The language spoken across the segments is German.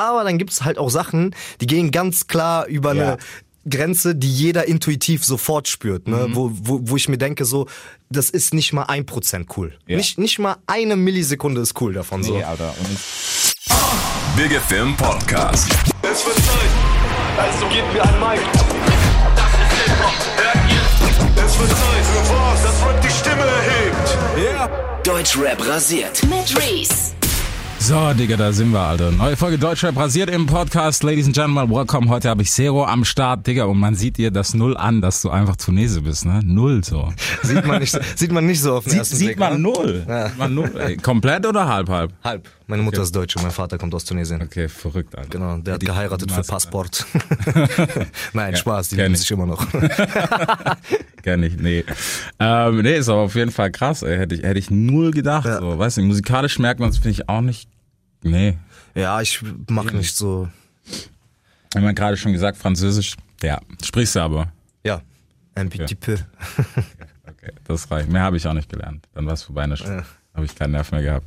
aber dann gibt's halt auch Sachen, die gehen ganz klar über Ja. eine Grenze, die jeder intuitiv sofort spürt, ne? Mhm. wo, wo, wo ich mir denke, so, das ist nicht mal ein Prozent cool. Ja. Nicht, nicht mal eine Millisekunde ist cool davon. So. Nee, Alter. Und Big FM Podcast. Es wird Zeit, also gebt mir ein Mic. Das ist Hip-Hop, hört ihr? Es wird Zeit für was, das Rap die Stimme erhebt. Deutschrap rasiert. Mit Reese. So, Digga, da sind wir, Alter. Neue Folge Deutschrap rasiert im Podcast. Ladies and Gentlemen, welcome. Heute habe ich Zero am Start, Digga. Und man sieht dir das Null an, dass du einfach Tunese bist, ne? Null so. Sieht, man nicht, sieht man nicht so auf den Sieht, ersten sieht Blick. man ne? Null. Ja. Sieht man Null. Ey, komplett oder halb, halb? Halb. Meine Mutter ist Deutsche, mein Vater kommt aus Tunesien. Okay, verrückt, Alter. Genau, der hat Die- geheiratet für Passport. Nein, Spaß, die lieben ich. sich immer noch. Kenn ich, nee. Ähm, nee, ist aber auf jeden Fall krass, ey. Hätte ich, hätte ich null gedacht. Ja. So, weißt du, musikalisch merkt man es, finde ich auch nicht. Nee. ja, ich mache nicht so. Wenn man gerade schon gesagt, Französisch. Ja, sprichst du aber. Ja, ein petit peu. Okay, das reicht. Mehr habe ich auch nicht gelernt. Dann war es vorbei, eine Stunde. Habe ich keinen Nerv mehr gehabt.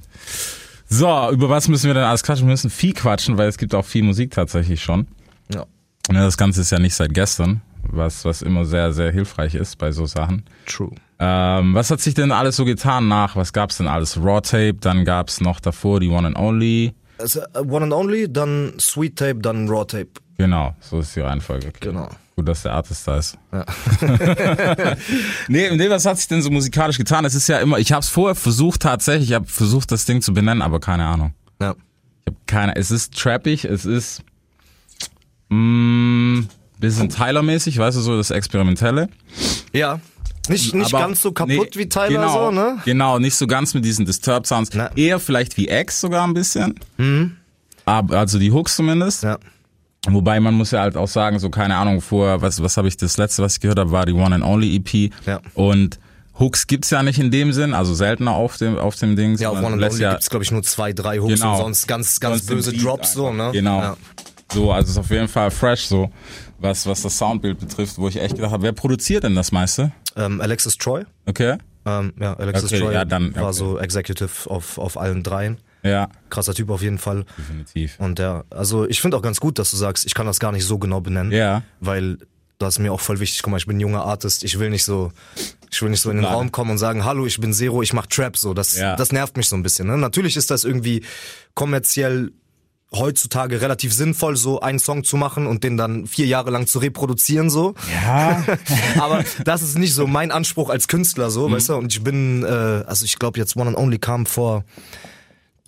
So, über was müssen wir denn alles quatschen? Wir müssen viel quatschen, weil es gibt auch viel Musik tatsächlich schon. Ja, das Ganze ist ja nicht seit gestern, was, was immer sehr, sehr hilfreich ist bei so Sachen. true. Ähm, was hat sich denn alles so getan nach? Was gab's denn alles? Raw Tape, dann gab's noch davor die One and Only. Also, äh, One and Only, dann Sweet Tape, dann Raw Tape. Genau, so ist die Reihenfolge. Okay. Genau. Gut, dass der Artist da ist. Ja. nee, nee, was hat sich denn so musikalisch getan? Es ist ja immer, ich habe es vorher versucht tatsächlich, ich habe versucht das Ding zu benennen, aber keine Ahnung. Ja. Ich habe keine, es ist trappig, es ist mh, bisschen Tyler-mäßig, weißt du, so das Experimentelle. Ja. Nicht, nicht Aber- ganz so kaputt nee, wie Tyler, genau, so, ne? Genau, nicht so ganz mit diesen Disturbed Sounds. Na. Eher vielleicht wie X sogar ein bisschen. Aber, also die Hooks zumindest. Ja. Wobei man muss ja halt auch sagen, so keine Ahnung, vor, was, was habe ich, das letzte, was ich gehört habe, war die One and Only EP. Ja. Und Hooks gibt's ja nicht in dem Sinn, also seltener auf dem, auf dem Ding. Ja, auf One and Only ja, gibt's glaube ich, nur zwei, drei Hooks Genau. und sonst ganz, ganz sonst böse Drops, so, ne? Genau. Ja. So, also ist auf jeden Fall fresh, so, was, was das Soundbild betrifft, wo ich echt gedacht habe, wer produziert denn das meiste? Ähm, Alexis Troy. Okay. Ähm, ja, Alexis Okay, Troy ja, dann, war okay. so Executive auf, auf allen dreien. Ja, Krasser Typ auf jeden Fall. definitiv. Und der, also ich finde auch ganz gut, dass du sagst, ich kann das gar nicht so genau benennen. Ja. Weil das ist mir auch voll wichtig. Guck mal, ich bin ein junger Artist. Ich will nicht so, ich will nicht so in den Klar. Raum kommen und sagen, hallo, ich bin Zero, ich mach Trap. So, das, Ja. das nervt mich so ein bisschen. Ne? Natürlich ist das irgendwie kommerziell heutzutage relativ sinnvoll, so einen Song zu machen und den dann vier Jahre lang zu reproduzieren, so. Ja. Aber das ist nicht so mein Anspruch als Künstler, so, Mhm. weißt du. Und ich bin, äh, also ich glaube jetzt One and Only kam vor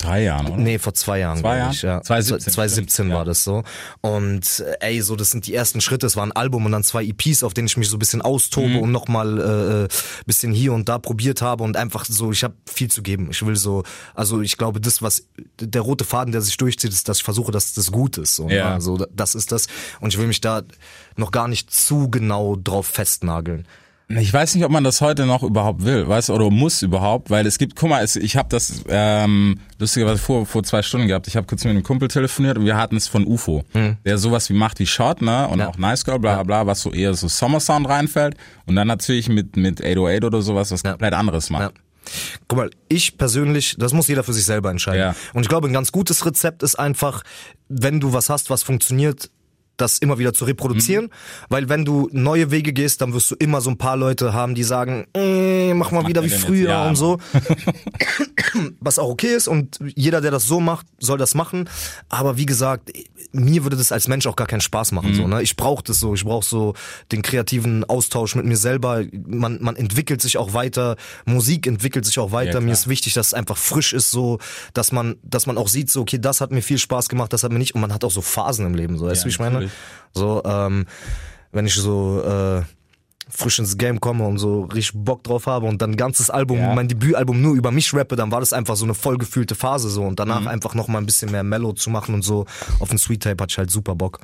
Drei Jahren, oder? Nee, vor zwei Jahren. Zwei Jahren? Ich, ja. 2017, 2017 ja. war das so. Und äh, ey, so das sind die ersten Schritte. Es war ein Album und dann zwei EPs, auf denen ich mich so ein bisschen austobe Mhm. und nochmal äh, äh, bisschen hier und da probiert habe und einfach so, ich habe viel zu geben. Ich will so, also ich glaube, das, was der rote Faden, der sich durchzieht, ist, dass ich versuche, dass das gut ist. So, Ja. ne? so das ist das. Und ich will mich da noch gar nicht zu genau drauf festnageln. Ich weiß nicht, ob man das heute noch überhaupt will, weißt oder muss überhaupt, weil es gibt, guck mal, es, ich habe das ähm, lustigerweise vor vor zwei Stunden gehabt. Ich habe kurz mit einem Kumpel telefoniert und wir hatten es von UFO, der sowas wie macht wie Shot, ne, und. Ja. auch Nice Girl, bla bla bla, was so eher so Summer Sound reinfällt und dann natürlich mit mit 808 oder sowas was komplett anderes macht. Ja. Guck mal, ich persönlich, das muss jeder für sich selber entscheiden. Ja. Und ich glaube, ein ganz gutes Rezept ist einfach, wenn du was hast, was funktioniert, das immer wieder zu reproduzieren, Mhm. weil wenn du neue Wege gehst, dann wirst du immer so ein paar Leute haben, die sagen, äh, mach mal wieder wie früher Ja, und so. was auch okay ist und jeder, der das so macht, soll das machen. Aber wie gesagt, mir würde das als Mensch auch gar keinen Spaß machen. Mhm. So, ne? Ich brauche das so, ich brauche so den kreativen Austausch mit mir selber. Man, man entwickelt sich auch weiter, Musik entwickelt sich auch weiter. klar. mir ist wichtig, dass es einfach frisch ist, so, dass man, dass man auch sieht, so, okay, das hat mir viel Spaß gemacht, das hat mir nicht. Und man hat auch so Phasen im Leben, so, weißt Ja, du, wie ich meine? So, ähm, wenn ich so äh, frisch ins Game komme und so richtig Bock drauf habe und dann ein ganzes Album, Ja. mein Debütalbum nur über mich rappe, dann war das einfach so eine vollgefühlte Phase so und danach Mhm. einfach noch mal ein bisschen mehr Mellow zu machen und so auf den Sweet Tape hatte ich halt super Bock.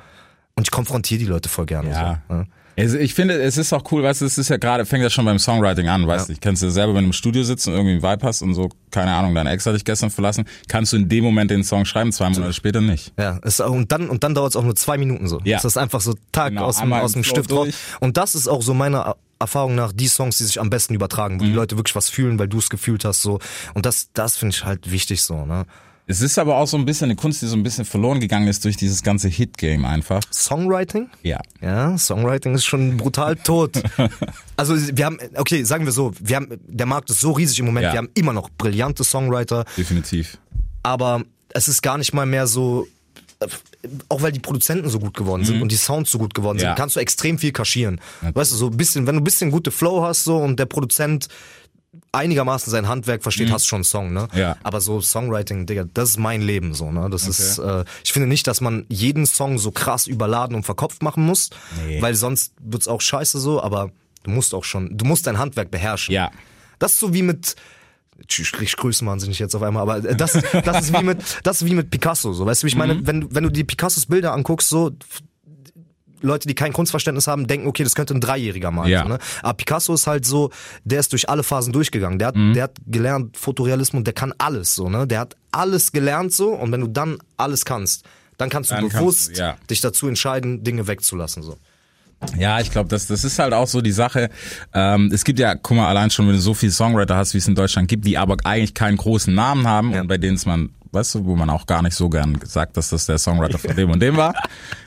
Und ich konfrontiere die Leute voll gerne. Ja. So, ne? Also ich finde, es ist auch cool, weißt du, es ist ja gerade, fängt ja schon beim Songwriting an, weißt du, ich kennst du selber, wenn du im Studio sitzt und irgendwie einen Vibe hast und so, keine Ahnung, dein Ex hat dich gestern verlassen, kannst du in dem Moment den Song schreiben, zwei Monate später nicht. Ja, auch- und dann, und dann dauert es auch nur zwei Minuten so. Ja. Das ist einfach so Tag Genau, aus, dem, aus dem Stift raus. durch. Und das ist auch so meiner Erfahrung nach die Songs, die sich am besten übertragen, Mhm. wo die Leute wirklich was fühlen, weil du es gefühlt hast so. Und das, das finde ich halt wichtig so, ne? Es ist aber auch so ein bisschen eine Kunst, die so ein bisschen verloren gegangen ist durch dieses ganze Hit-Game einfach. Songwriting? Ja. Ja, Songwriting ist schon brutal tot. also wir haben, okay, sagen wir so, wir haben, der Markt ist so riesig im Moment, Ja. wir haben immer noch brillante Songwriter, Definitiv. aber es ist gar nicht mal mehr so, auch weil die Produzenten so gut geworden sind und die Sounds so gut geworden Mhm. Ja. sind, kannst du extrem viel kaschieren. Weißt du, so ein bisschen, wenn du ein bisschen gute Flow hast so und der Produzent einigermaßen sein Handwerk versteht, hast du schon einen Song, ne? Mhm. Ja. Aber so Songwriting, Digga, das ist mein Leben so, ne? Das ist, äh, ich finde nicht, dass man jeden Song so krass überladen und verkopft machen muss, Nee. weil sonst wird's auch scheiße so, aber du musst auch schon, du musst dein Handwerk beherrschen. Ja. Das ist so wie mit ich krieg Größenwahnsinnig jetzt auf einmal, aber das, das ist wie mit, das ist wie mit Picasso, so, weißt du, ich meine, wenn, du- wenn du die Picassos Bilder anguckst, so, Leute, die kein Kunstverständnis haben, denken, okay, das könnte ein Dreijähriger malen. Ja. So, ne? Aber Picasso ist halt so, der ist durch alle Phasen durchgegangen. Der hat, Mhm. der hat gelernt Fotorealismus und der kann alles so, ne? Der hat alles gelernt so und wenn du dann alles kannst, dann kannst du Dann kannst bewusst du, ja. dich dazu entscheiden, Dinge wegzulassen. So. Ja, ich glaube, das, das ist halt auch so die Sache. Ähm, es gibt ja, guck mal, allein schon, wenn du so viele Songwriter hast, wie es in Deutschland gibt, die aber eigentlich keinen großen Namen haben und bei denen es man, weißt du, wo man auch gar nicht so gern sagt, dass das der Songwriter von dem und dem war.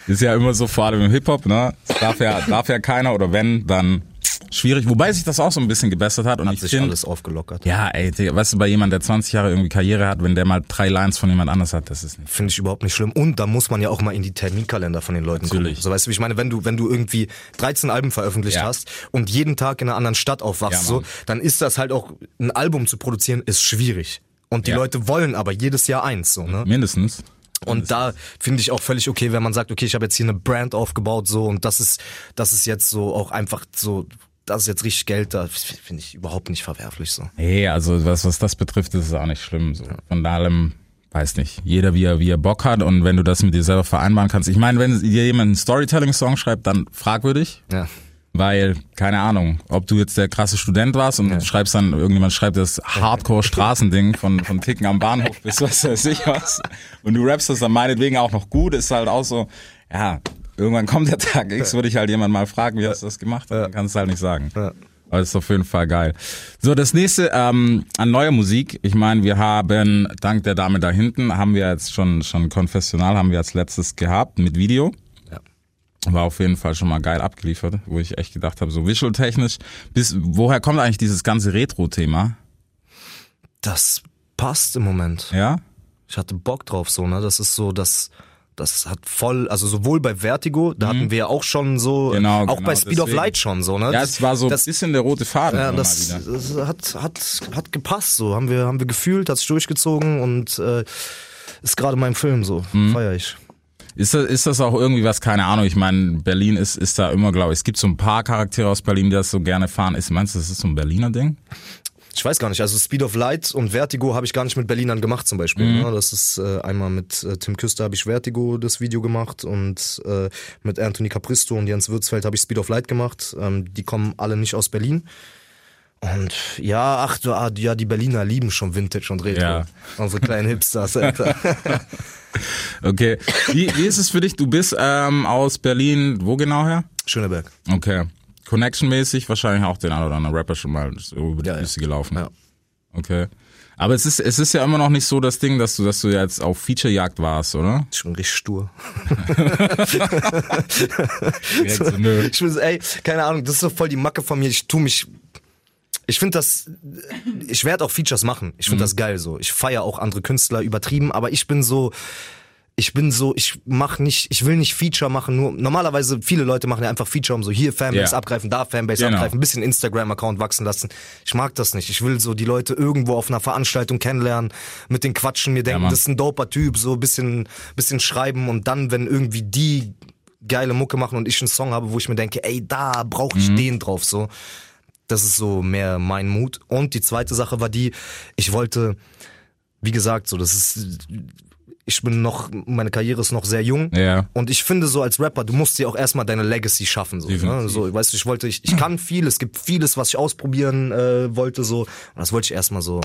Ist ja immer so, vor allem im Hip-Hop, ne? Das darf ja, darf ja keiner oder wenn, dann schwierig. Wobei sich das auch so ein bisschen gebessert hat und Hat ich sich finde, alles aufgelockert. ja, ey, weißt du, bei jemand, der 20 Jahre irgendwie Karriere hat, wenn der mal drei Lines von jemand anders hat, das ist nicht. Finde ich überhaupt nicht schlimm. Und da muss man ja auch mal in die Terminkalender von den Leuten Natürlich. gucken. So weißt du, wie ich meine, wenn du, wenn du irgendwie 13 Alben veröffentlicht Ja. hast und jeden Tag in einer anderen Stadt aufwachst, Ja, so, dann ist das halt auch, ein Album zu produzieren, ist schwierig. Und die Ja. Leute wollen aber jedes Jahr eins, so, ne? Mindestens. Und da finde ich auch völlig okay, wenn man sagt, okay, ich habe jetzt hier eine Brand aufgebaut, so, und das ist, das ist jetzt so auch einfach so, das ist jetzt richtig Geld da, finde ich überhaupt nicht verwerflich, so. Nee, also was, was das betrifft, ist es auch nicht schlimm. So. Von allem, weiß nicht, jeder wie er, wie er Bock hat und wenn du das mit dir selber vereinbaren kannst. Ich meine, wenn dir jemand einen Storytelling-Song schreibt, dann fragwürdig. Ja. Weil, keine Ahnung, ob du jetzt der krasse Student warst und du schreibst dann, irgendjemand schreibt das Hardcore-Straßending von, von Ticken am Bahnhof bis was weiß ich was. Und du rappst das dann meinetwegen auch noch gut, ist halt auch so, ja, irgendwann kommt der Tag X, würde ich halt jemand mal fragen, wie hast du das gemacht? Dann kannst du halt nicht sagen. Ja. Aber das ist auf jeden Fall geil. So, das nächste ähm, an neuer Musik. Ich meine, wir haben, dank der Dame da hinten, haben wir jetzt schon, schon konfessional, haben wir als letztes gehabt mit Video. War auf jeden Fall schon mal geil abgeliefert, wo ich echt gedacht habe, so visual-technisch. Bis, woher kommt eigentlich dieses ganze Retro-Thema? Das passt im Moment. Ja? Ich hatte Bock drauf, so, ne? Das ist so, das, das hat voll, also sowohl bei Vertigo, da hatten wir ja auch schon so, Mhm. Genau, auch genau, bei Speed of deswegen. Light schon, so, ne? Ja, es war so ein das, bisschen der rote Faden. ja, das, das hat, hat, hat gepasst, so, haben wir, haben wir gefühlt, hat sich durchgezogen und, äh, ist gerade mein Film, so, Mhm. feier ich. Ist das, ist das auch irgendwie was, keine Ahnung, ich meine, Berlin ist, ist da immer, glaube ich, es gibt so ein paar Charaktere aus Berlin, die das so gerne fahren. Ist, meinst du, das ist so ein Berliner Ding? Ich weiß gar nicht, also Speed of Light und Vertigo habe ich gar nicht mit Berlinern gemacht zum Beispiel. Mhm. Ne? Das ist äh, einmal mit äh, Tim Küster habe ich Vertigo das Video gemacht und äh, mit Anthony Capristo und Jens Würzfeld habe ich Speed of Light gemacht. Ähm, die kommen alle nicht aus Berlin. Und ja, ach du, ah, ja, die Berliner lieben schon Vintage und Retro. Ja. Unsere kleinen Hipsters, Alter. Okay. Wie, wie ist es für dich? Du bist ähm, aus Berlin, wo genau her? Schöneberg. Okay. Connection-mäßig wahrscheinlich auch den einen oder anderen Rapper schon mal so über die Ja, ja. Füße gelaufen. Ja. Okay. Aber es ist, es ist ja immer noch nicht so das Ding, dass du, dass du jetzt auf Featurejagd warst, oder? Ich bin richtig stur. So. Ich bin so, ey, keine Ahnung, das ist so voll die Macke von mir. Ich tu mich. Ich finde das. Ich werde auch Features machen. Ich finde das geil so. Ich feiere auch andere Künstler übertrieben, aber ich bin so. Ich bin so, ich mach nicht, ich will nicht Feature machen, nur normalerweise viele Leute machen ja einfach Feature, um so hier Fanbase Ja. abgreifen, da Fanbase Genau. abgreifen, ein bisschen Instagram-Account wachsen lassen. Ich mag das nicht. Ich will so die Leute irgendwo auf einer Veranstaltung kennenlernen, mit den Quatschen, mir denken, Mann. das ist ein doper Typ, so ein bisschen, bisschen schreiben und dann, wenn irgendwie die geile Mucke machen und ich einen Song habe, wo ich mir denke, ey, da brauche ich den drauf, so. Das ist so mehr mein Mut. Und die zweite Sache war die, ich wollte, wie gesagt, so, das ist, ich bin noch, meine Karriere ist noch sehr jung. Ja. Und ich finde so als Rapper, du musst dir auch erstmal deine Legacy schaffen. So, ne? So weißt du, ich wollte, ich, ich kann viel, es gibt vieles, was ich ausprobieren äh, wollte, so. Und das wollte ich erstmal so,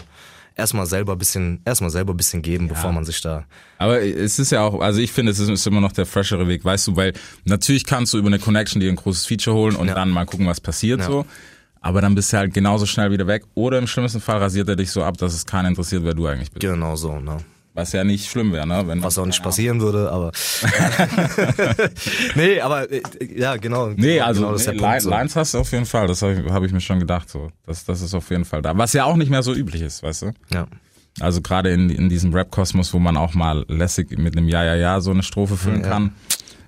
erstmal selber bisschen, erstmal selber bisschen geben, bevor man sich da. Aber es ist ja auch, also ich finde, es ist, ist immer noch der freshere Weg, weißt du, weil natürlich kannst du über eine Connection dir ein großes Feature holen und Ja. dann mal gucken, was passiert Ja. so. Aber dann bist du halt genauso schnell wieder weg. Oder im schlimmsten Fall rasiert er dich so ab, dass es keinen interessiert, wer du eigentlich bist. Genau so, ne? Was ja nicht schlimm wäre, ne? Wenn Was auch nicht passieren würde, aber. nee, aber äh, ja, genau. Nee, also genau, das ist nee, Punkt, Lines, so. Lines hast du auf jeden Fall, das habe ich, hab ich mir schon gedacht. So. Das, das ist auf jeden Fall da. Was ja auch nicht mehr so üblich ist, weißt du? Ja. Also gerade in, in diesem Rap-Kosmos, wo man auch mal lässig mit einem Ja, ja, ja so eine Strophe füllen Ja. kann,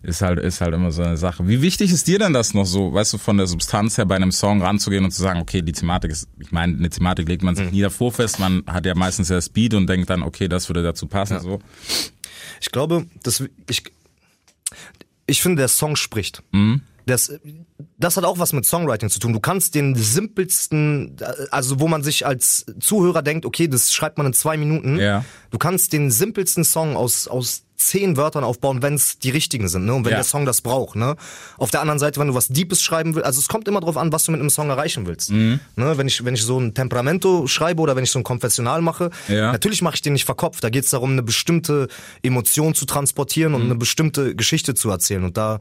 ist halt, ist halt immer so eine Sache. Wie wichtig ist dir denn das noch so, weißt du, von der Substanz her bei einem Song ranzugehen und zu sagen, okay, die Thematik ist, ich meine, eine Thematik legt man sich nie davor fest, man hat ja meistens ja Speed und denkt dann, okay, das würde dazu passen, so. Ich glaube, dass ich, ich finde, der Song spricht. Mhm. Das, das hat auch was mit Songwriting zu tun. Du kannst den simpelsten, also wo man sich als Zuhörer denkt, okay, das schreibt man in zwei Minuten. Ja. Du kannst den simpelsten Song aus, aus zehn Wörtern aufbauen, wenn es die richtigen sind, ne? Und wenn Ja. der Song das braucht, ne? Auf der anderen Seite, wenn du was Deepes schreiben willst, also es kommt immer drauf an, was du mit einem Song erreichen willst. Mhm. Ne? Wenn ich, wenn ich so ein Temperamento schreibe oder wenn ich so ein Konfessional mache, Ja. natürlich mache ich den nicht verkopft. Da geht es darum, eine bestimmte Emotion zu transportieren Mhm. und eine bestimmte Geschichte zu erzählen. Und da,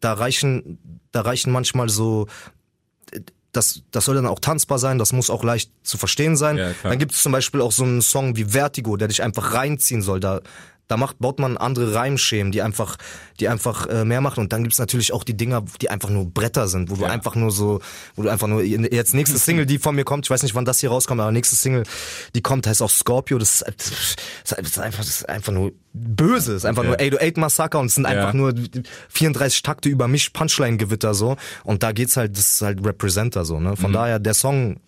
da reichen, da reichen manchmal so das, das soll dann auch tanzbar sein, das muss auch leicht zu verstehen sein. Ja, dann gibt es zum Beispiel auch so einen Song wie Vertigo, der dich einfach reinziehen soll. Da, da macht, baut man andere Reimschemen, die einfach, die einfach äh, mehr machen. Und dann gibt's natürlich auch die Dinger, die einfach nur Bretter sind, wo du Ja. einfach nur so, wo du einfach nur, jetzt nächste Single, die von mir kommt, ich weiß nicht, wann das hier rauskommt, aber nächste Single, die kommt, heißt auch Scorpio. Das ist, das ist einfach, das ist einfach nur böse, das ist einfach Okay. nur 808 Massaker und es sind Ja. einfach nur 34 Takte über mich, Punchline-Gewitter so. Und da geht's halt, das ist halt Representer so, ne? Mhm. Von daher, der Song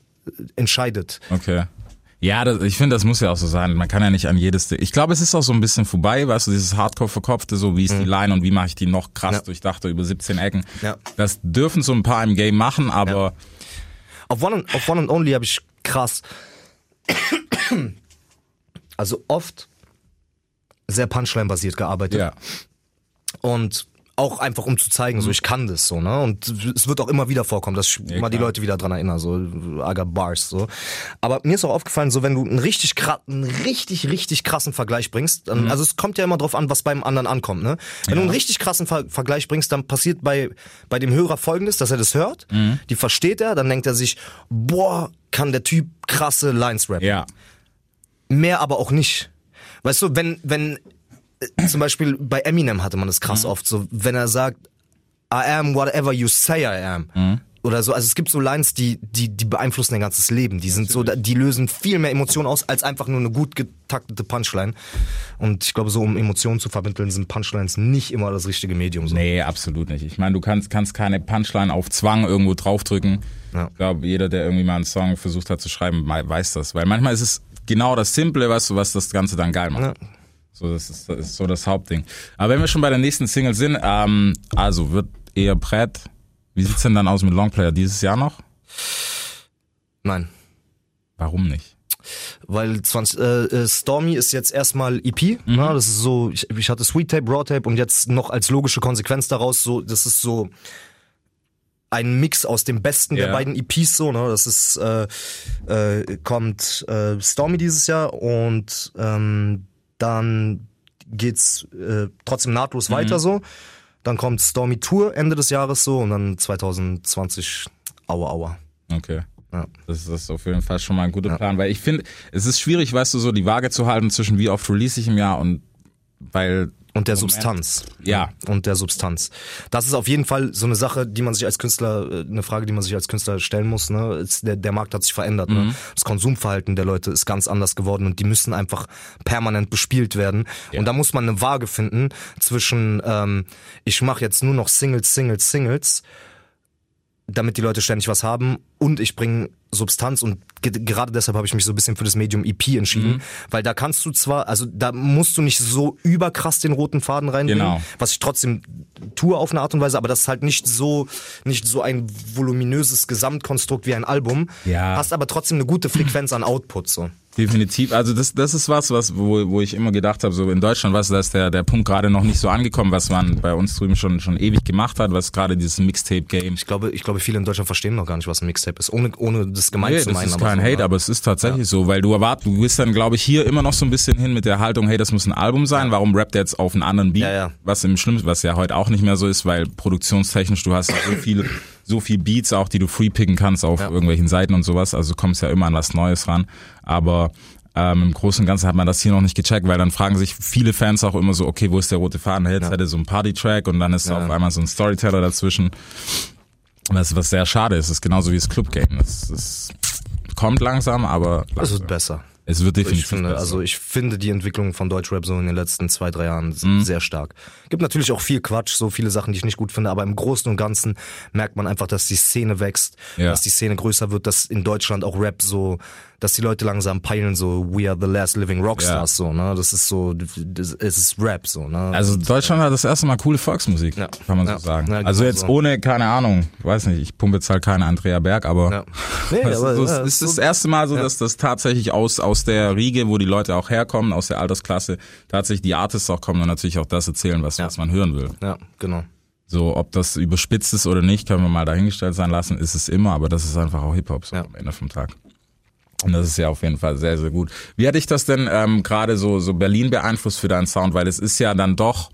entscheidet. Okay. Ja, das, ich finde, das muss ja auch so sein. Man kann ja nicht an jedes. Ich glaube, es ist auch so ein bisschen vorbei, weißt du, dieses Hardcore-Verkopfte, so wie ist die Line und wie mache ich die noch krass Mhm. Ja. durchdachte über 17 Ecken. Ja. Das dürfen so ein paar im Game machen, aber Auf One and, auf One and Only habe ich krass, also oft sehr Punchline-basiert gearbeitet. ja. Und auch einfach um zu zeigen, so ich kann das so, ne? Und es wird auch immer wieder vorkommen, dass ich mal die klar. Leute wieder dran erinnere, so Aga Bars, so. Aber mir ist auch aufgefallen, so wenn du einen richtig einen richtig richtig krassen Vergleich bringst, dann, also es kommt ja immer drauf an, was beim anderen ankommt, ne? Wenn du einen richtig krassen Ver Vergleich bringst, dann passiert bei bei dem Hörer Folgendes, dass er das hört, die versteht er, dann denkt er sich, boah, kann der Typ krasse Lines rappen. Ja. Mehr aber auch nicht. Weißt du, wenn, wenn, zum Beispiel bei Eminem hatte man das krass oft, so, wenn er sagt, I am whatever you say I am. Oder so, also es gibt so Lines, die, die, die beeinflussen dein ganzes Leben. Die sind so, die lösen viel mehr Emotionen aus, als einfach nur eine gut getaktete Punchline. Und ich glaube, so um Emotionen zu vermitteln, sind Punchlines nicht immer das richtige Medium. So. Nee, absolut nicht. Ich meine, du kannst, kannst keine Punchline auf Zwang irgendwo draufdrücken. Ja. Ich glaube, jeder, der irgendwie mal einen Song versucht hat zu schreiben, weiß das. Weil manchmal ist es genau das Simple, du, was das Ganze dann geil macht. Ja. So, das ist, das ist so das Hauptding. Aber wenn wir schon bei der nächsten Single sind, ähm, also wird eher Brett. Wie sieht's denn dann aus mit Longplayer dieses Jahr noch? Nein. Warum nicht? Weil 20, äh, äh, Stormy ist jetzt erstmal EP, Mhm. ne? das ist so, ich, ich hatte Sweet Tape, Raw Tape und jetzt noch als logische Konsequenz daraus so, das ist so ein Mix aus dem Besten Ja. der beiden EPs so, ne? Das ist äh, äh, kommt äh, Stormy dieses Jahr und ähm, dann geht's äh, trotzdem nahtlos Mhm. weiter so. Dann kommt Stormy Tour Ende des Jahres so und dann 2020 Aua Aua. Okay. Ja. Das ist auf jeden Fall schon mal ein guter Plan, weil ich finde, es ist schwierig, weißt du, so die Waage zu halten zwischen wie oft release ich im Jahr und weil Und der Moment. Substanz. Ja. Und der Substanz. Das ist auf jeden Fall so eine Sache, die man sich als Künstler, äh, eine Frage, die man sich als Künstler stellen muss. Ne? Der, der Markt hat sich verändert. Mhm. Ne? Das Konsumverhalten der Leute ist ganz anders geworden und die müssen einfach permanent bespielt werden. Und da muss man eine Waage finden zwischen, ähm, ich mache jetzt nur noch Singles, Singles, Singles damit die Leute ständig was haben und ich bringe Substanz und ge gerade deshalb habe ich mich so ein bisschen für das Medium EP entschieden, Mhm. weil da kannst du zwar, also da musst du nicht so überkrass den roten Faden reinbringen, Genau. was ich trotzdem tue auf eine Art und Weise, aber das ist halt nicht so nicht so ein voluminöses Gesamtkonstrukt wie ein Album, Ja. hast aber trotzdem eine gute Frequenz an Output so. Definitiv. Also das, das ist was, was wo, wo ich immer gedacht habe, so in Deutschland, was da ist der der Punkt gerade noch nicht so angekommen, was man bei uns drüben schon schon ewig gemacht hat, was gerade dieses Mixtape Game. Ich glaube, ich glaube viele in Deutschland verstehen noch gar nicht, was ein Mixtape ist, ohne ohne das gemeint Nee, zu das meinen. ist aber kein so, Hate, ne? aber es ist tatsächlich so, weil du erwartest, du bist dann, glaube ich, hier immer noch so ein bisschen hin mit der Haltung, hey, das muss ein Album sein, warum rappt er jetzt auf einen anderen Beat? Ja, ja. Was im Schlimmsten, was ja heute auch nicht mehr so ist, weil produktionstechnisch, du hast ja so viel, so viel Beats auch, die du freepicken kannst auf Ja. irgendwelchen Seiten und sowas, also du kommst ja immer an was Neues ran, aber ähm, im Großen und Ganzen hat man das hier noch nicht gecheckt, weil dann fragen sich viele Fans auch immer so, okay, wo ist der rote Faden? Hey, Jetzt hätte so ein Party-Track und dann ist Ja. auf einmal so ein Storyteller dazwischen. Was, was sehr schade ist, ist genauso wie das Club-Game. Es, es kommt langsam, aber Es wird besser. Es wird definitiv Ich finde, besser. also ich finde die Entwicklung von Deutschrap so in den letzten zwei, drei Jahren Mhm. sehr stark. Gibt natürlich auch viel Quatsch, so viele Sachen, die ich nicht gut finde, aber im Großen und Ganzen merkt man einfach, dass die Szene wächst, Ja. dass die Szene größer wird, dass in Deutschland auch Rap so, dass die Leute langsam peilen, so we are the last living Rockstars, so, ne? Das ist so, das, es ist Rap, so, ne? Also Deutschland hat das erste Mal coole Volksmusik, Ja. kann man Ja. so sagen. Ja, also genau jetzt so. ohne, keine Ahnung, weiß nicht, ich pumpe jetzt halt keine Andrea Berg, aber ja. Nee, du, aber, so, ja, es ist so- das erste Mal so, dass das tatsächlich aus, aus der Riege, wo die Leute auch herkommen, aus der Altersklasse, tatsächlich die Artists auch kommen und natürlich auch das erzählen, was, was man hören will. ja, genau. So, ob das überspitzt ist oder nicht, können wir mal dahingestellt sein lassen, ist es immer, aber das ist einfach auch Hip-Hop so Ja. am Ende vom Tag. Und das ist ja auf jeden Fall sehr, sehr gut. Wie hat dich das denn ähm, gerade so, so Berlin beeinflusst für deinen Sound? Weil es ist ja dann doch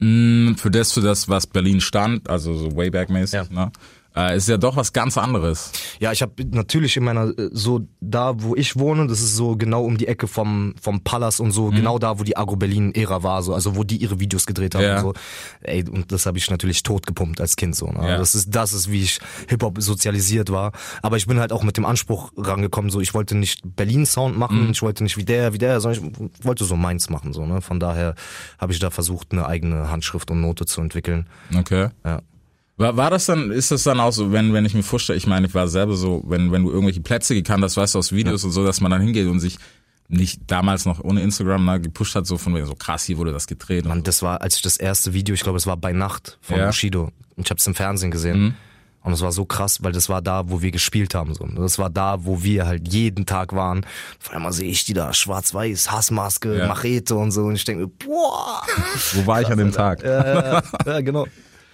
mh, für das, für das, was Berlin stand, also so Wayback-mäßig, Ja. ne? Äh, ist ja doch was ganz anderes. Ja, ich habe natürlich in meiner, äh, so da, wo ich wohne, das ist so genau um die Ecke vom, vom Palast und Mhm. so, genau da, wo die Agro-Berlin-Ära war, so, also wo die ihre Videos gedreht haben Ja. und so. Ey, und das habe ich natürlich totgepumpt als Kind so. Ne? Ja. Das ist, das ist, wie ich Hip-Hop sozialisiert war. Aber ich bin halt auch mit dem Anspruch rangekommen, so ich wollte nicht Berlin-Sound machen, Mhm. ich wollte nicht wie der, wie der, sondern ich wollte so meins machen. So, ne? Von daher habe ich da versucht, eine eigene Handschrift und Note zu entwickeln. Okay. Ja. War, war das dann, ist das dann auch so, wenn, wenn ich mir vorstelle, ich meine, ich war selber so, wenn, wenn du irgendwelche Plätze gekannt hast, weißt du, aus Videos und so, dass man dann hingeht und sich nicht damals noch ohne Instagram ne, gepusht hat, so von wegen so krass, hier wurde das gedreht. Mann, Und das war, als ich das erste Video, ich glaube, es war bei Nacht von Ja. Mhm. Bushido. Und ich habe es im Fernsehen gesehen. Und es war so krass, weil das war da, wo wir gespielt haben. So. Das war da, wo wir halt jeden Tag waren. Auf einmal sehe ich die da, schwarz-weiß, Hassmaske, Ja. Machete und so. Und ich denke, mir, boah. wo war ich an dem Tag? ja, ja, genau.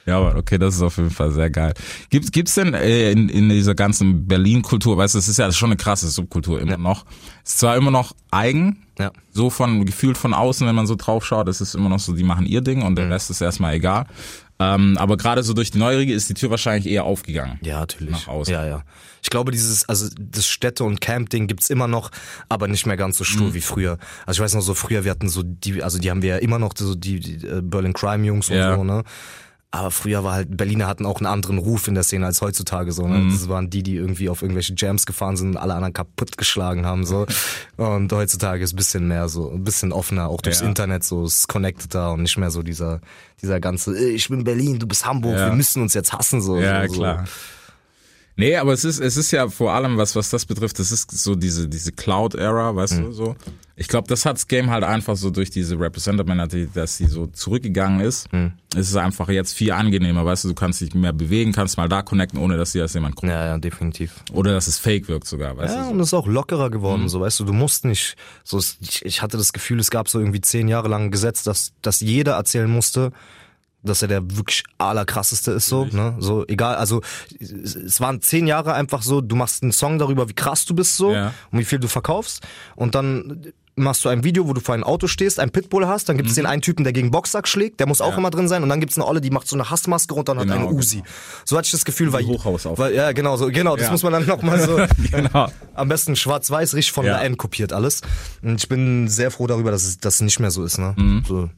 Ja, aber okay, das ist auf jeden Fall sehr geil. Gibt, gibt's denn äh, in, in dieser ganzen Berlin-Kultur, weißt du, es ist ja schon eine krasse Subkultur immer noch. Ist zwar immer noch eigen, Ja. so von gefühlt von außen, wenn man so drauf schaut, es ist immer noch so, die machen ihr Ding und der Rest ist erstmal egal. Ähm, aber gerade so durch die Neurige ist die Tür wahrscheinlich eher aufgegangen. Ja, natürlich. Nach außen. Ja, ja. Ich glaube, dieses, also das Städte- und Camp-Ding gibt's immer noch, aber nicht mehr ganz so Mhm. stur wie früher. Also ich weiß noch so früher, wir hatten so die, also die haben wir ja immer noch so die, die äh, Berlin Crime Jungs und Ja. so, ne? Aber früher war halt, Berliner hatten auch einen anderen Ruf in der Szene als heutzutage so. Ne? Mhm. Das waren die, die irgendwie auf irgendwelche Jams gefahren sind und alle anderen kaputt geschlagen haben. so. Und heutzutage ist ein bisschen mehr so, ein bisschen offener, auch durchs Ja. Internet, so es ist connecteder und nicht mehr so dieser, dieser ganze, "Ey, ich bin Berlin, du bist Hamburg, Ja. wir müssen uns jetzt hassen. so Ja, so, so. Nee, aber es ist, es ist ja vor allem, was, was das betrifft, das ist so diese, diese Cloud-Era, weißt du, so. Ich glaube, das hat's Game halt einfach so durch diese Representative, dass sie so zurückgegangen ist. Es ist einfach jetzt viel angenehmer, weißt du, du kannst dich mehr bewegen, kannst mal da connecten, ohne dass dir das jemand guckt. Ja, ja, definitiv. Oder dass es fake wirkt sogar, weißt Ja, du. und So. es ist auch lockerer geworden, so weißt du, du musst nicht, so es- ich, ich hatte das Gefühl, es gab so irgendwie zehn Jahre lang ein Gesetz, dass, dass jeder erzählen musste, dass er der wirklich allerkrasseste ist, so, ne, so, egal, also, es, waren zehn Jahre einfach so, du machst einen Song darüber, wie krass du bist, so, Ja. und wie viel du verkaufst, und dann machst du ein Video, wo du vor einem Auto stehst, ein Pitbull hast, dann gibt es den einen Typen, der gegen Boxsack schlägt, der muss auch Mhm. Ja. immer drin sein, und dann gibt es eine Olle, die macht so eine Hassmaske runter und Genau, hat eine Uzi. So hatte ich das Gefühl, weil, Hochhaus auf. weil, ja, genau, so, genau, das Ja. muss man dann nochmal so, Genau. am besten schwarz-weiß, richtig von Ja. der N kopiert alles. Und ich bin sehr froh darüber, dass es das nicht mehr so ist. Ne? Mhm. So,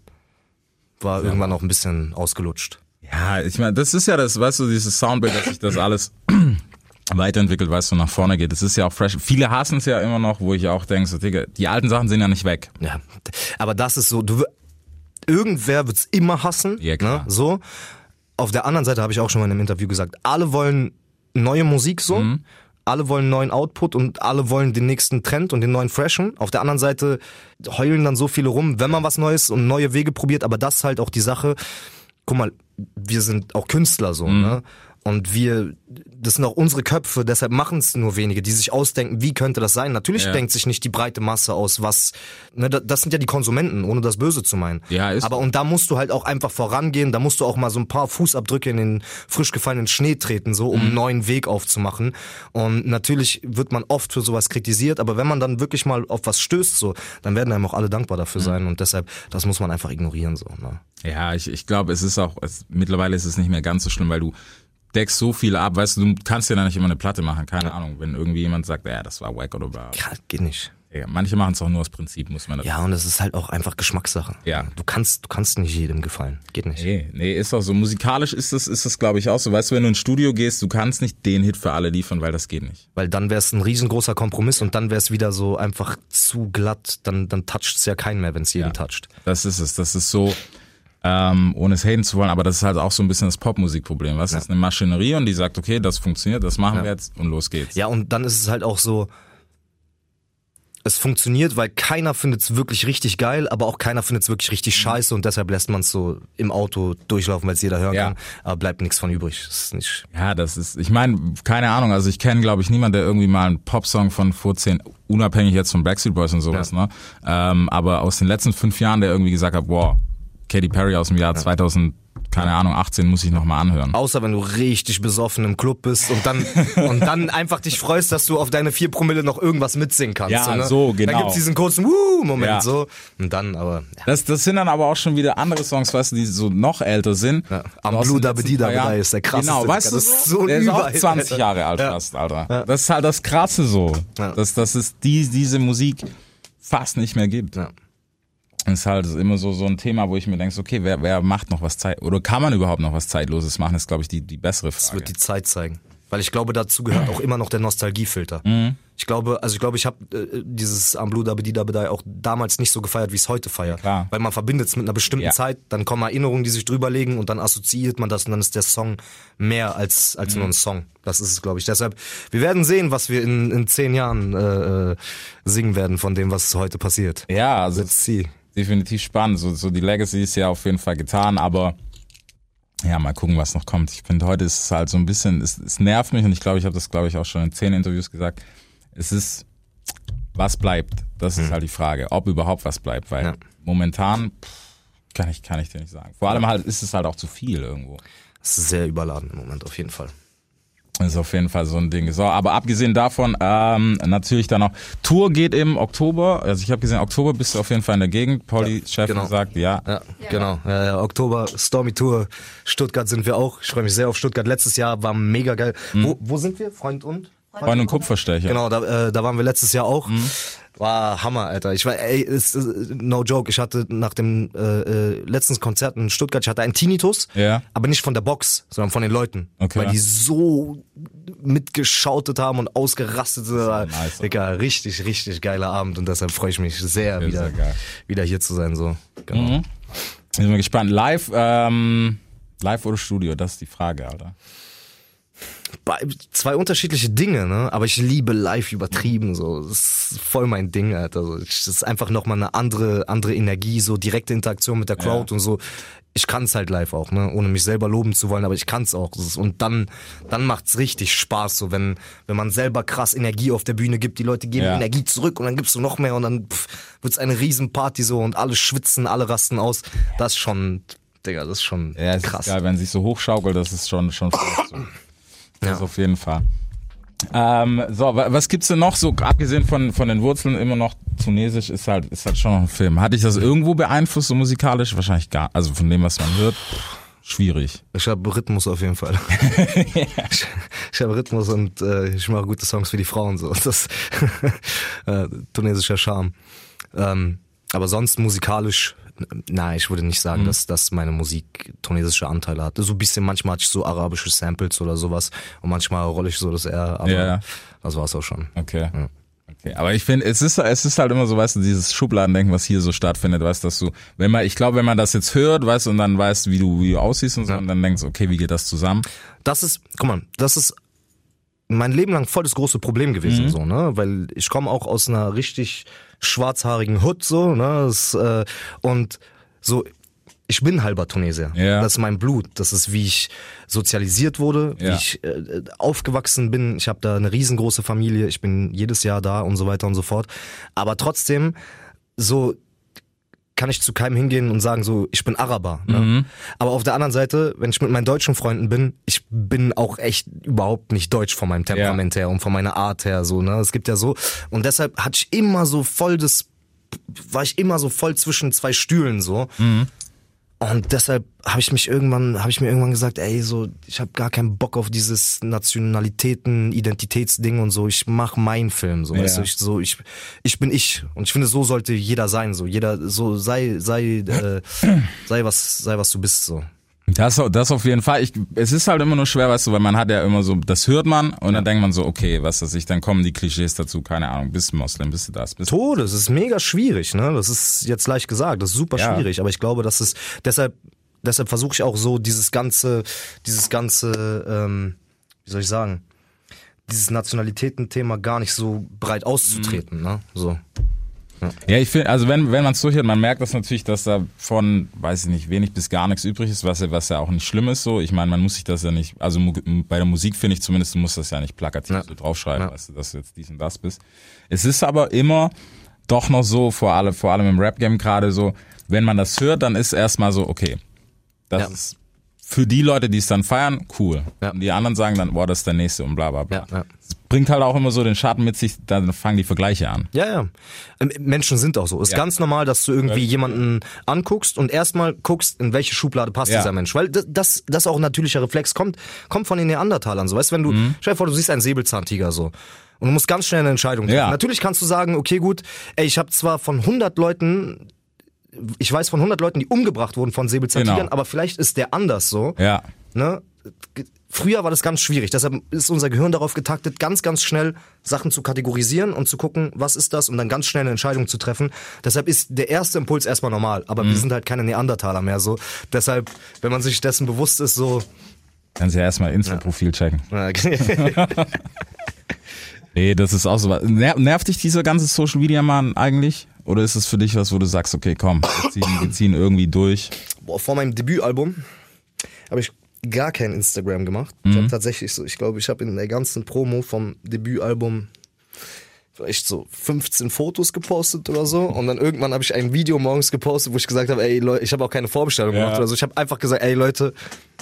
war irgendwann auch ein bisschen ausgelutscht. Ja, ich meine, das ist ja das, weißt du, dieses Soundbild, dass sich das alles weiterentwickelt, weißt du, nach vorne geht. Das ist ja auch fresh. Viele hassen es ja immer noch, wo ich auch denke, so, Digga, die alten Sachen sind ja nicht weg. Ja, aber das ist so, du, irgendwer wird's immer hassen. Ja, klar. Ne? So. Auf der anderen Seite habe ich auch schon mal in einem Interview gesagt, alle wollen neue Musik so. Mhm. Alle wollen neuen Output und alle wollen den nächsten Trend und den neuen Freshen. Auf der anderen Seite heulen dann so viele rum, wenn man was Neues und neue Wege probiert. Aber das ist halt auch die Sache. Guck mal, wir sind auch Künstler so, Mhm. ne? Und wir, das sind auch unsere Köpfe, deshalb machen es nur wenige, die sich ausdenken, wie könnte das sein. Natürlich Ja. denkt sich nicht die breite Masse aus, was, ne, da- das sind ja die Konsumenten, ohne das Böse zu meinen. Ja, ist Aber und da musst du halt auch einfach vorangehen, da musst du auch mal so ein paar Fußabdrücke in den frisch gefallenen Schnee treten, so, Mhm. um einen neuen Weg aufzumachen. Und natürlich wird man oft für sowas kritisiert, aber wenn man dann wirklich mal auf was stößt, so, dann werden einem auch alle dankbar Mhm. dafür sein. Und deshalb, das muss man einfach ignorieren, so, ne? Ja, ich, ich glaube, es ist auch, es, mittlerweile ist es nicht mehr ganz so schlimm, weil du deckst so viel ab, weißt du, du kannst ja da nicht immer eine Platte machen, keine Ahnung, wenn irgendwie jemand sagt, ja, das war wack oder bla. Ja, geht nicht. Ja, manche machen es auch nur aus Prinzip, muss man dazu Ja, und es ist halt auch einfach Geschmackssache. Ja. Du kannst, du kannst nicht jedem gefallen. Geht nicht. Nee, nee, ist auch so. Musikalisch ist das, ist das, glaube ich, auch so. Weißt du, wenn du ins Studio gehst, du kannst nicht den Hit für alle liefern, weil das geht nicht. Weil dann wäre es ein riesengroßer Kompromiss und dann wäre es wieder so einfach zu glatt. Dann, dann toucht es ja keinen mehr, wenn es jeden toucht. Das ist es. Das ist so, ähm, ohne es haten zu wollen, aber das ist halt auch so ein bisschen das Popmusikproblem. Was Das ist eine Maschinerie und die sagt, okay, das funktioniert, das machen wir jetzt und los geht's. Ja, und dann ist es halt auch so, es funktioniert, weil keiner findet es wirklich richtig geil, aber auch keiner findet es wirklich richtig scheiße und deshalb lässt man es so im Auto durchlaufen, weil es jeder hören Ja. kann. Aber bleibt nichts von übrig. Das ist nicht. Ja, das ist, ich meine, keine Ahnung, also ich kenne, glaube ich, niemand, der irgendwie mal einen Popsong von vor zehn, unabhängig jetzt von Backstreet Boys und sowas, ne? Ähm, aber aus den letzten fünf Jahren, der irgendwie gesagt hat, boah, Katy Perry aus dem Jahr 2000, keine Ahnung, 18 muss ich nochmal anhören. Außer wenn du richtig besoffen im Club bist und dann und dann einfach dich freust, dass du auf deine vier Promille noch irgendwas mitsingen kannst. Ja, ne? so, genau. Dann gibt's diesen kurzen Wuh-Moment Ja. so. Und dann aber. Ja. Das, das sind dann aber auch schon wieder andere Songs, weißt du, die so noch älter sind. Ja. So Am Blue Dabedi Jahren. ist der krasseste, Genau, weißt du, Das ist so der ist auch Überhit, 20 Alter. Jahre alt fast, Alter. Das ist halt das Krasse so, dass, dass es die, diese Musik fast nicht mehr gibt. Ja. Das ist halt immer so, so ein Thema, wo ich mir denke, okay, wer, wer macht noch was Zeit, oder kann man überhaupt noch was Zeitloses machen, ist, glaube ich, die, die bessere Das Frage. wird die Zeit zeigen. Weil ich glaube, dazu gehört auch immer noch der Nostalgiefilter. Mhm. Ich glaube, also ich glaube, ich habe äh, dieses Am Blue Dabedi Dabedi auch damals nicht so gefeiert, wie ich es heute feiere. klar. Weil man verbindet es mit einer bestimmten Ja. Zeit, dann kommen Erinnerungen, die sich drüberlegen und dann assoziiert man das und dann ist der Song mehr als, als Mhm. nur ein Song. Das ist es, glaube ich. Deshalb, wir werden sehen, was wir in, in zehn Jahren äh, äh, singen werden von dem, was heute passiert. Ja, also Let's see. Definitiv spannend. So, so die Legacy ist ja auf jeden Fall getan, aber ja, mal gucken, was noch kommt. Ich finde, heute ist es halt so ein bisschen, es, es nervt mich und ich glaube, ich habe das, glaube ich, auch schon in zehn Interviews gesagt. Es ist, was bleibt? Das ist halt die Frage, ob überhaupt was bleibt, weil Ja. momentan pff, kann ich, kann ich dir nicht sagen. Vor allem halt ist es halt auch zu viel irgendwo. Es ist sehr überladen im Moment, auf jeden Fall. Das ist auf jeden Fall so ein Ding. So, aber abgesehen davon, ähm, natürlich dann noch, Tour geht im Oktober. Also ich habe gesehen, Oktober bist du auf jeden Fall in der Gegend. Pauli Chef genau. gesagt, ja. Ja, genau. Ja, ja, Oktober, Stormy Tour, Stuttgart sind wir auch. Ich freue mich sehr auf Stuttgart. Letztes Jahr war mega geil. Wo, wo sind wir? Freund und? Freund und Kupferstecher. Genau, da, äh, da waren wir letztes Jahr auch. War Hammer, Alter. Ich war, ey, ist, ist, no joke. Ich hatte nach dem äh, äh, letzten Konzert in Stuttgart, ich hatte einen Tinnitus, Ja. aber nicht von der Box, sondern von den Leuten. Okay. Weil die so mitgeschautet haben und ausgerastet sind. nice, Digga, richtig, richtig geiler Abend und deshalb freue ich mich sehr, wieder, sehr geil. wieder hier zu sein. So. Genau. Ich bin mal gespannt. Live, ähm, live oder Studio? Das ist die Frage, Alter. Zwei unterschiedliche Dinge, ne? Aber ich liebe live übertrieben, so. Das ist voll mein Ding, Alter. So, ich- Das ist einfach nochmal eine andere, andere Energie, so direkte Interaktion mit der Crowd Ja. und so. Ich kann's halt live auch, ne? Ohne mich selber loben zu wollen, aber ich kann's auch. Das ist- Und dann, dann macht's richtig Spaß, so, wenn, wenn man selber krass Energie auf der Bühne gibt, die Leute geben Ja. Energie zurück und dann gibst du noch mehr und dann pff, wird's eine Riesenparty so und alle schwitzen, alle rasten aus. Das ist schon, Digga, das ist schon Ja, es krass. ist geil, wenn sich so hochschaukelt, das ist schon, schon so. Das Ja. auf jeden Fall. Ähm, so, wa- was gibt's denn noch so, abgesehen von, von den Wurzeln immer noch, Tunesisch ist halt, ist halt schon noch ein Film. Hat dich das irgendwo beeinflusst, so musikalisch? Wahrscheinlich gar, also von dem, was man hört, schwierig. Ich habe Rhythmus auf jeden Fall. ich ich habe Rhythmus und äh, ich mache gute Songs für die Frauen so. Das äh, tunesischer Charme. Ähm, aber sonst musikalisch, n- nein, ich würde nicht Mhm. sagen, dass, dass meine Musik tunesische Anteile hat. So ein bisschen, manchmal hatte ich so arabische Samples oder sowas und manchmal rolle ich so das eher, aber Ja, ja. das war's auch schon. Okay. Okay, aber ich finde, es ist, es ist halt immer so, weißt du, dieses Schubladendenken, was hier so stattfindet, weißt du, dass du, wenn man, ich glaube, wenn man das jetzt hört, weißt du, und dann weißt, wie du, wie du aussiehst und so, und dann denkst, okay, wie geht das zusammen? das ist, guck mal, das ist mein Leben lang voll das große Problem gewesen, Mhm. so, ne? Weil ich komme auch aus einer richtig schwarzhaarigen Hood, so, ne? Das, äh, und so, ich bin halber Tunesier. Ja. Das ist mein Blut. Das ist, wie ich sozialisiert wurde, wie Ja. ich äh, aufgewachsen bin. Ich habe da eine riesengroße Familie. Ich bin jedes Jahr da und so weiter und so fort. Aber trotzdem, so kann ich zu keinem hingehen und sagen so, ich bin Araber. Ne? Mhm. Aber auf der anderen Seite, wenn ich mit meinen deutschen Freunden bin, ich bin auch echt überhaupt nicht deutsch von meinem Temperament her und von meiner Art her so. Ne, es gibt ja so und deshalb hatte ich immer so voll das, war ich immer so voll zwischen zwei Stühlen so. Und deshalb habe ich mich irgendwann, habe ich mir irgendwann gesagt, ey, so, ich habe gar keinen Bock auf dieses Nationalitäten, Identitätsding und so. Ich mach meinen Film, so, Ja. weißt du, ich, so, ich, ich bin ich. Und ich finde, so sollte jeder sein, so, jeder, so, sei, sei, äh, sei was, sei was du bist, so. Das, das auf jeden Fall. Ich, es ist halt immer nur schwer, weißt du, weil man hat ja immer so, das hört man und dann denkt man so, okay, was weiß ich, dann kommen die Klischees dazu, keine Ahnung, bist du Moslem, bist du das, bist du Tode, es ist mega schwierig, ne? Das ist jetzt leicht gesagt, das ist super Ja. schwierig, aber ich glaube, dass es deshalb deshalb versuche ich auch so dieses ganze dieses ganze ähm, wie soll ich sagen, dieses Nationalitätenthema gar nicht so breit auszutreten, ne? So. Ja, ich finde, also wenn, wenn man es durchhört, man merkt das natürlich, dass da von, weiß ich nicht, wenig bis gar nichts übrig ist, was ja, was ja auch nicht schlimm ist so. Ich meine, man muss sich das ja nicht, also bei der Musik finde ich zumindest, du musst das ja nicht plakativ Ja. so draufschreiben, Ja. weißt du, dass du jetzt dies und das bist. Es ist aber immer doch noch so, vor allem, vor allem im Rap-Game gerade so, wenn man das hört, dann ist erstmal so, okay, das Ja. ist für die Leute, die es dann feiern, cool. Ja. Und die anderen sagen dann, boah, das ist der nächste und bla bla bla. Ja, ja. Es bringt halt auch immer so den Schaden mit sich, dann fangen die Vergleiche an. Ja, ja. Ähm, Menschen sind auch so. Ist ganz normal, dass du irgendwie jemanden anguckst und erstmal guckst, in welche Schublade passt dieser Mensch. Weil das, das, auch ein natürlicher Reflex kommt, kommt von den Neandertalern so. Weißt du, wenn du, Mhm. stell dir vor, du siehst einen Säbelzahntiger so. Und du musst ganz schnell eine Entscheidung treffen. Ja. Natürlich kannst du sagen, okay, gut, ey, ich habe zwar von 100 Leuten, ich weiß von 100 Leuten, die umgebracht wurden von Säbelzahntigern, Genau. aber vielleicht ist der anders so. Ja. Ne? Früher war das ganz schwierig. Deshalb ist unser Gehirn darauf getaktet, ganz, ganz schnell Sachen zu kategorisieren und zu gucken, was ist das, und dann ganz schnell eine Entscheidung zu treffen. Deshalb ist der erste Impuls erstmal normal. Aber Mhm. wir sind halt keine Neandertaler mehr so. Deshalb, wenn man sich dessen bewusst ist, so. Kannst ja erstmal Insta-Profil checken. äh, Nee, das ist auch so was. Ner nervt dich dieser ganze Social Media Mann eigentlich? Oder ist es für dich was, wo du sagst, okay, komm, wir ziehen, wir ziehen irgendwie durch? Boah, vor meinem Debütalbum habe ich gar kein Instagram gemacht. Ich Mhm. habe tatsächlich so, ich glaube, ich habe in der ganzen Promo vom Debütalbum vielleicht so 15 Fotos gepostet oder so und dann irgendwann habe ich ein Video morgens gepostet, wo ich gesagt habe, ey Leute, ich habe auch keine Vorbestellung Ja. gemacht oder so. Ich habe einfach gesagt, ey Leute,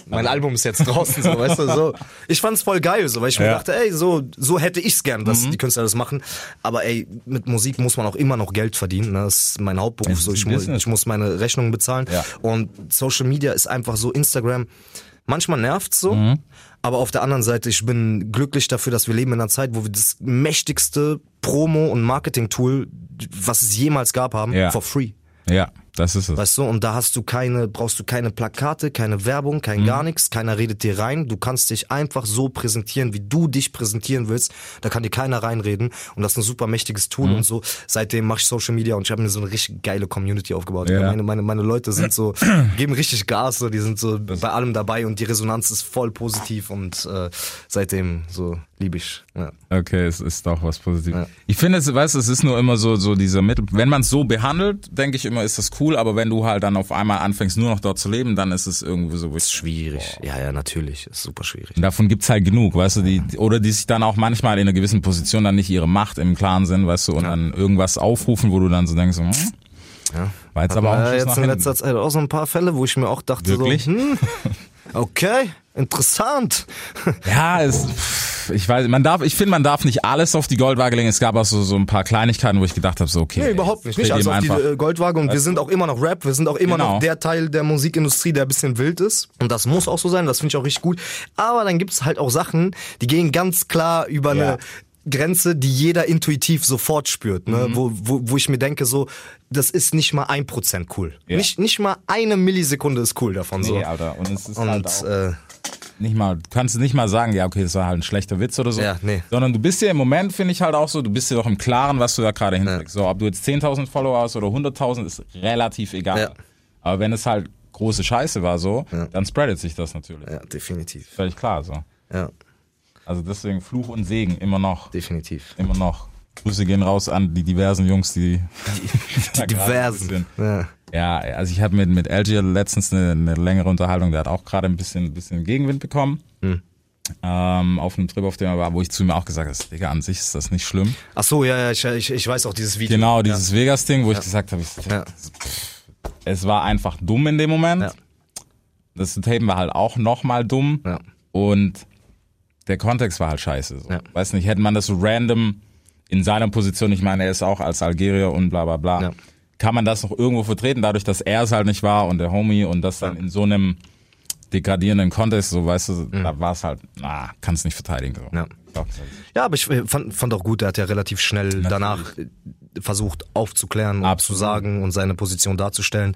mein Album ist jetzt draußen, so, weißt du, so. Ich fand's voll geil, so, weil ich mir Ja. dachte, ey, so, so hätte ich's gern, dass die Künstler das machen. Aber ey, mit Musik muss man auch immer noch Geld verdienen, ne? Das ist mein Hauptberuf, ist so, ich Business. ich muss meine Rechnungen bezahlen. Ja. Und Social Media ist einfach so, Instagram, manchmal nervt's so, Mhm. aber auf der anderen Seite, ich bin glücklich dafür, dass wir leben in einer Zeit, wo wir das mächtigste Promo- und Marketing-Tool, was es jemals gab, haben, Ja. for free. Ja, das ist es. Weißt du, und da hast du keine, brauchst du keine Plakate, keine Werbung, kein Mhm. gar nichts, keiner redet dir rein. Du kannst dich einfach so präsentieren, wie du dich präsentieren willst. Da kann dir keiner reinreden. Und das ist ein super mächtiges Tool Mhm. und so. Seitdem mache ich Social Media und ich habe mir so eine richtig geile Community aufgebaut. Ja. Meine, meine, meine Leute sind so, geben richtig Gas, so, die sind so bei allem dabei und die Resonanz ist voll positiv und äh, seitdem so liebe ich. Ja. Okay, es ist doch was Positives. Ja. Ich finde, es, weißt, du, es ist nur immer so, so dieser Mittel. Wenn man es so behandelt, denke ich immer, ist das cool. Aber wenn du halt dann auf einmal anfängst, nur noch dort zu leben, dann ist es irgendwie so. Ist schwierig. Ja, ja, natürlich. Ist super schwierig. Und davon gibt's halt genug, weißt du, die, oder die sich dann auch manchmal in einer gewissen Position dann nicht ihre Macht im Klaren sind, weißt du, und dann irgendwas aufrufen, wo du dann so denkst, hm, Ja. war jetzt aber auch ein Ja, Schuss jetzt in letzter Zeit auch so ein paar Fälle, wo ich mir auch dachte, Wirklich? so, hm, okay, interessant. Ja, es, ich weiß, man darf, ich finde, man darf nicht alles auf die Goldwaage legen. Es gab auch so, so ein paar Kleinigkeiten, wo ich gedacht habe, so okay. Nee, überhaupt nicht. Nicht also auf die äh, Goldwaage und wir sind auch immer noch Rap, wir sind auch immer Genau. noch der Teil der Musikindustrie, der ein bisschen wild ist. Und das muss auch so sein, das finde ich auch richtig gut. Aber dann gibt's halt auch Sachen, die gehen ganz klar über Ja. eine Grenze, die jeder intuitiv sofort spürt, ne? Mhm. wo, wo, wo ich mir denke, so, das ist nicht mal ein Prozent cool. Ja. Nicht, nicht mal eine Millisekunde ist cool davon. so. Nee, Alter. Und es ist Und halt auch äh, nicht mal, du kannst nicht mal sagen, ja, okay, das war halt ein schlechter Witz oder so. Ja, nee. Sondern du bist dir im Moment, finde ich halt auch so, du bist dir doch im Klaren, was du da gerade hinlegst. So, ob du jetzt 10.000 Follower hast oder 100.000, ist relativ egal. Ja. Aber wenn es halt große Scheiße war so, dann spreadet sich das natürlich. ja, definitiv. Völlig klar so. Ja, Also deswegen Fluch und Segen immer noch. definitiv. Immer noch. Grüße gehen raus an die diversen Jungs, die, die, Diversen. Ja. Ja, also ich habe mit, mit Algier letztens eine, eine längere Unterhaltung, der hat auch gerade ein bisschen, ein bisschen Gegenwind bekommen. Hm. Ähm, auf einem Trip, auf dem er war, wo ich zu ihm auch gesagt habe, Digga, an sich ist das nicht schlimm. Ach so, ja, ja, ich, ich, ich weiß auch dieses Video. Genau, dieses Vegas-Ding, wo ich gesagt habe, ich, Ja. es war einfach dumm in dem Moment. Ja. Das Tapen war halt auch nochmal dumm. Ja. Und der Kontext war halt scheiße. So. Ja. Weiß nicht, hätte man das so random in seiner Position, ich meine, er ist auch als Algerier und bla bla bla, Ja. kann man das noch irgendwo vertreten, dadurch, dass er es halt nicht war und der Homie und das dann in so einem degradierenden Kontext, so weißt du, da war es halt, na, kannst nicht verteidigen. So. Ja. Ja, aber ich äh, fand, fand auch gut, er hat ja relativ schnell danach äh, versucht aufzuklären und Absolut. zu sagen und seine Position darzustellen.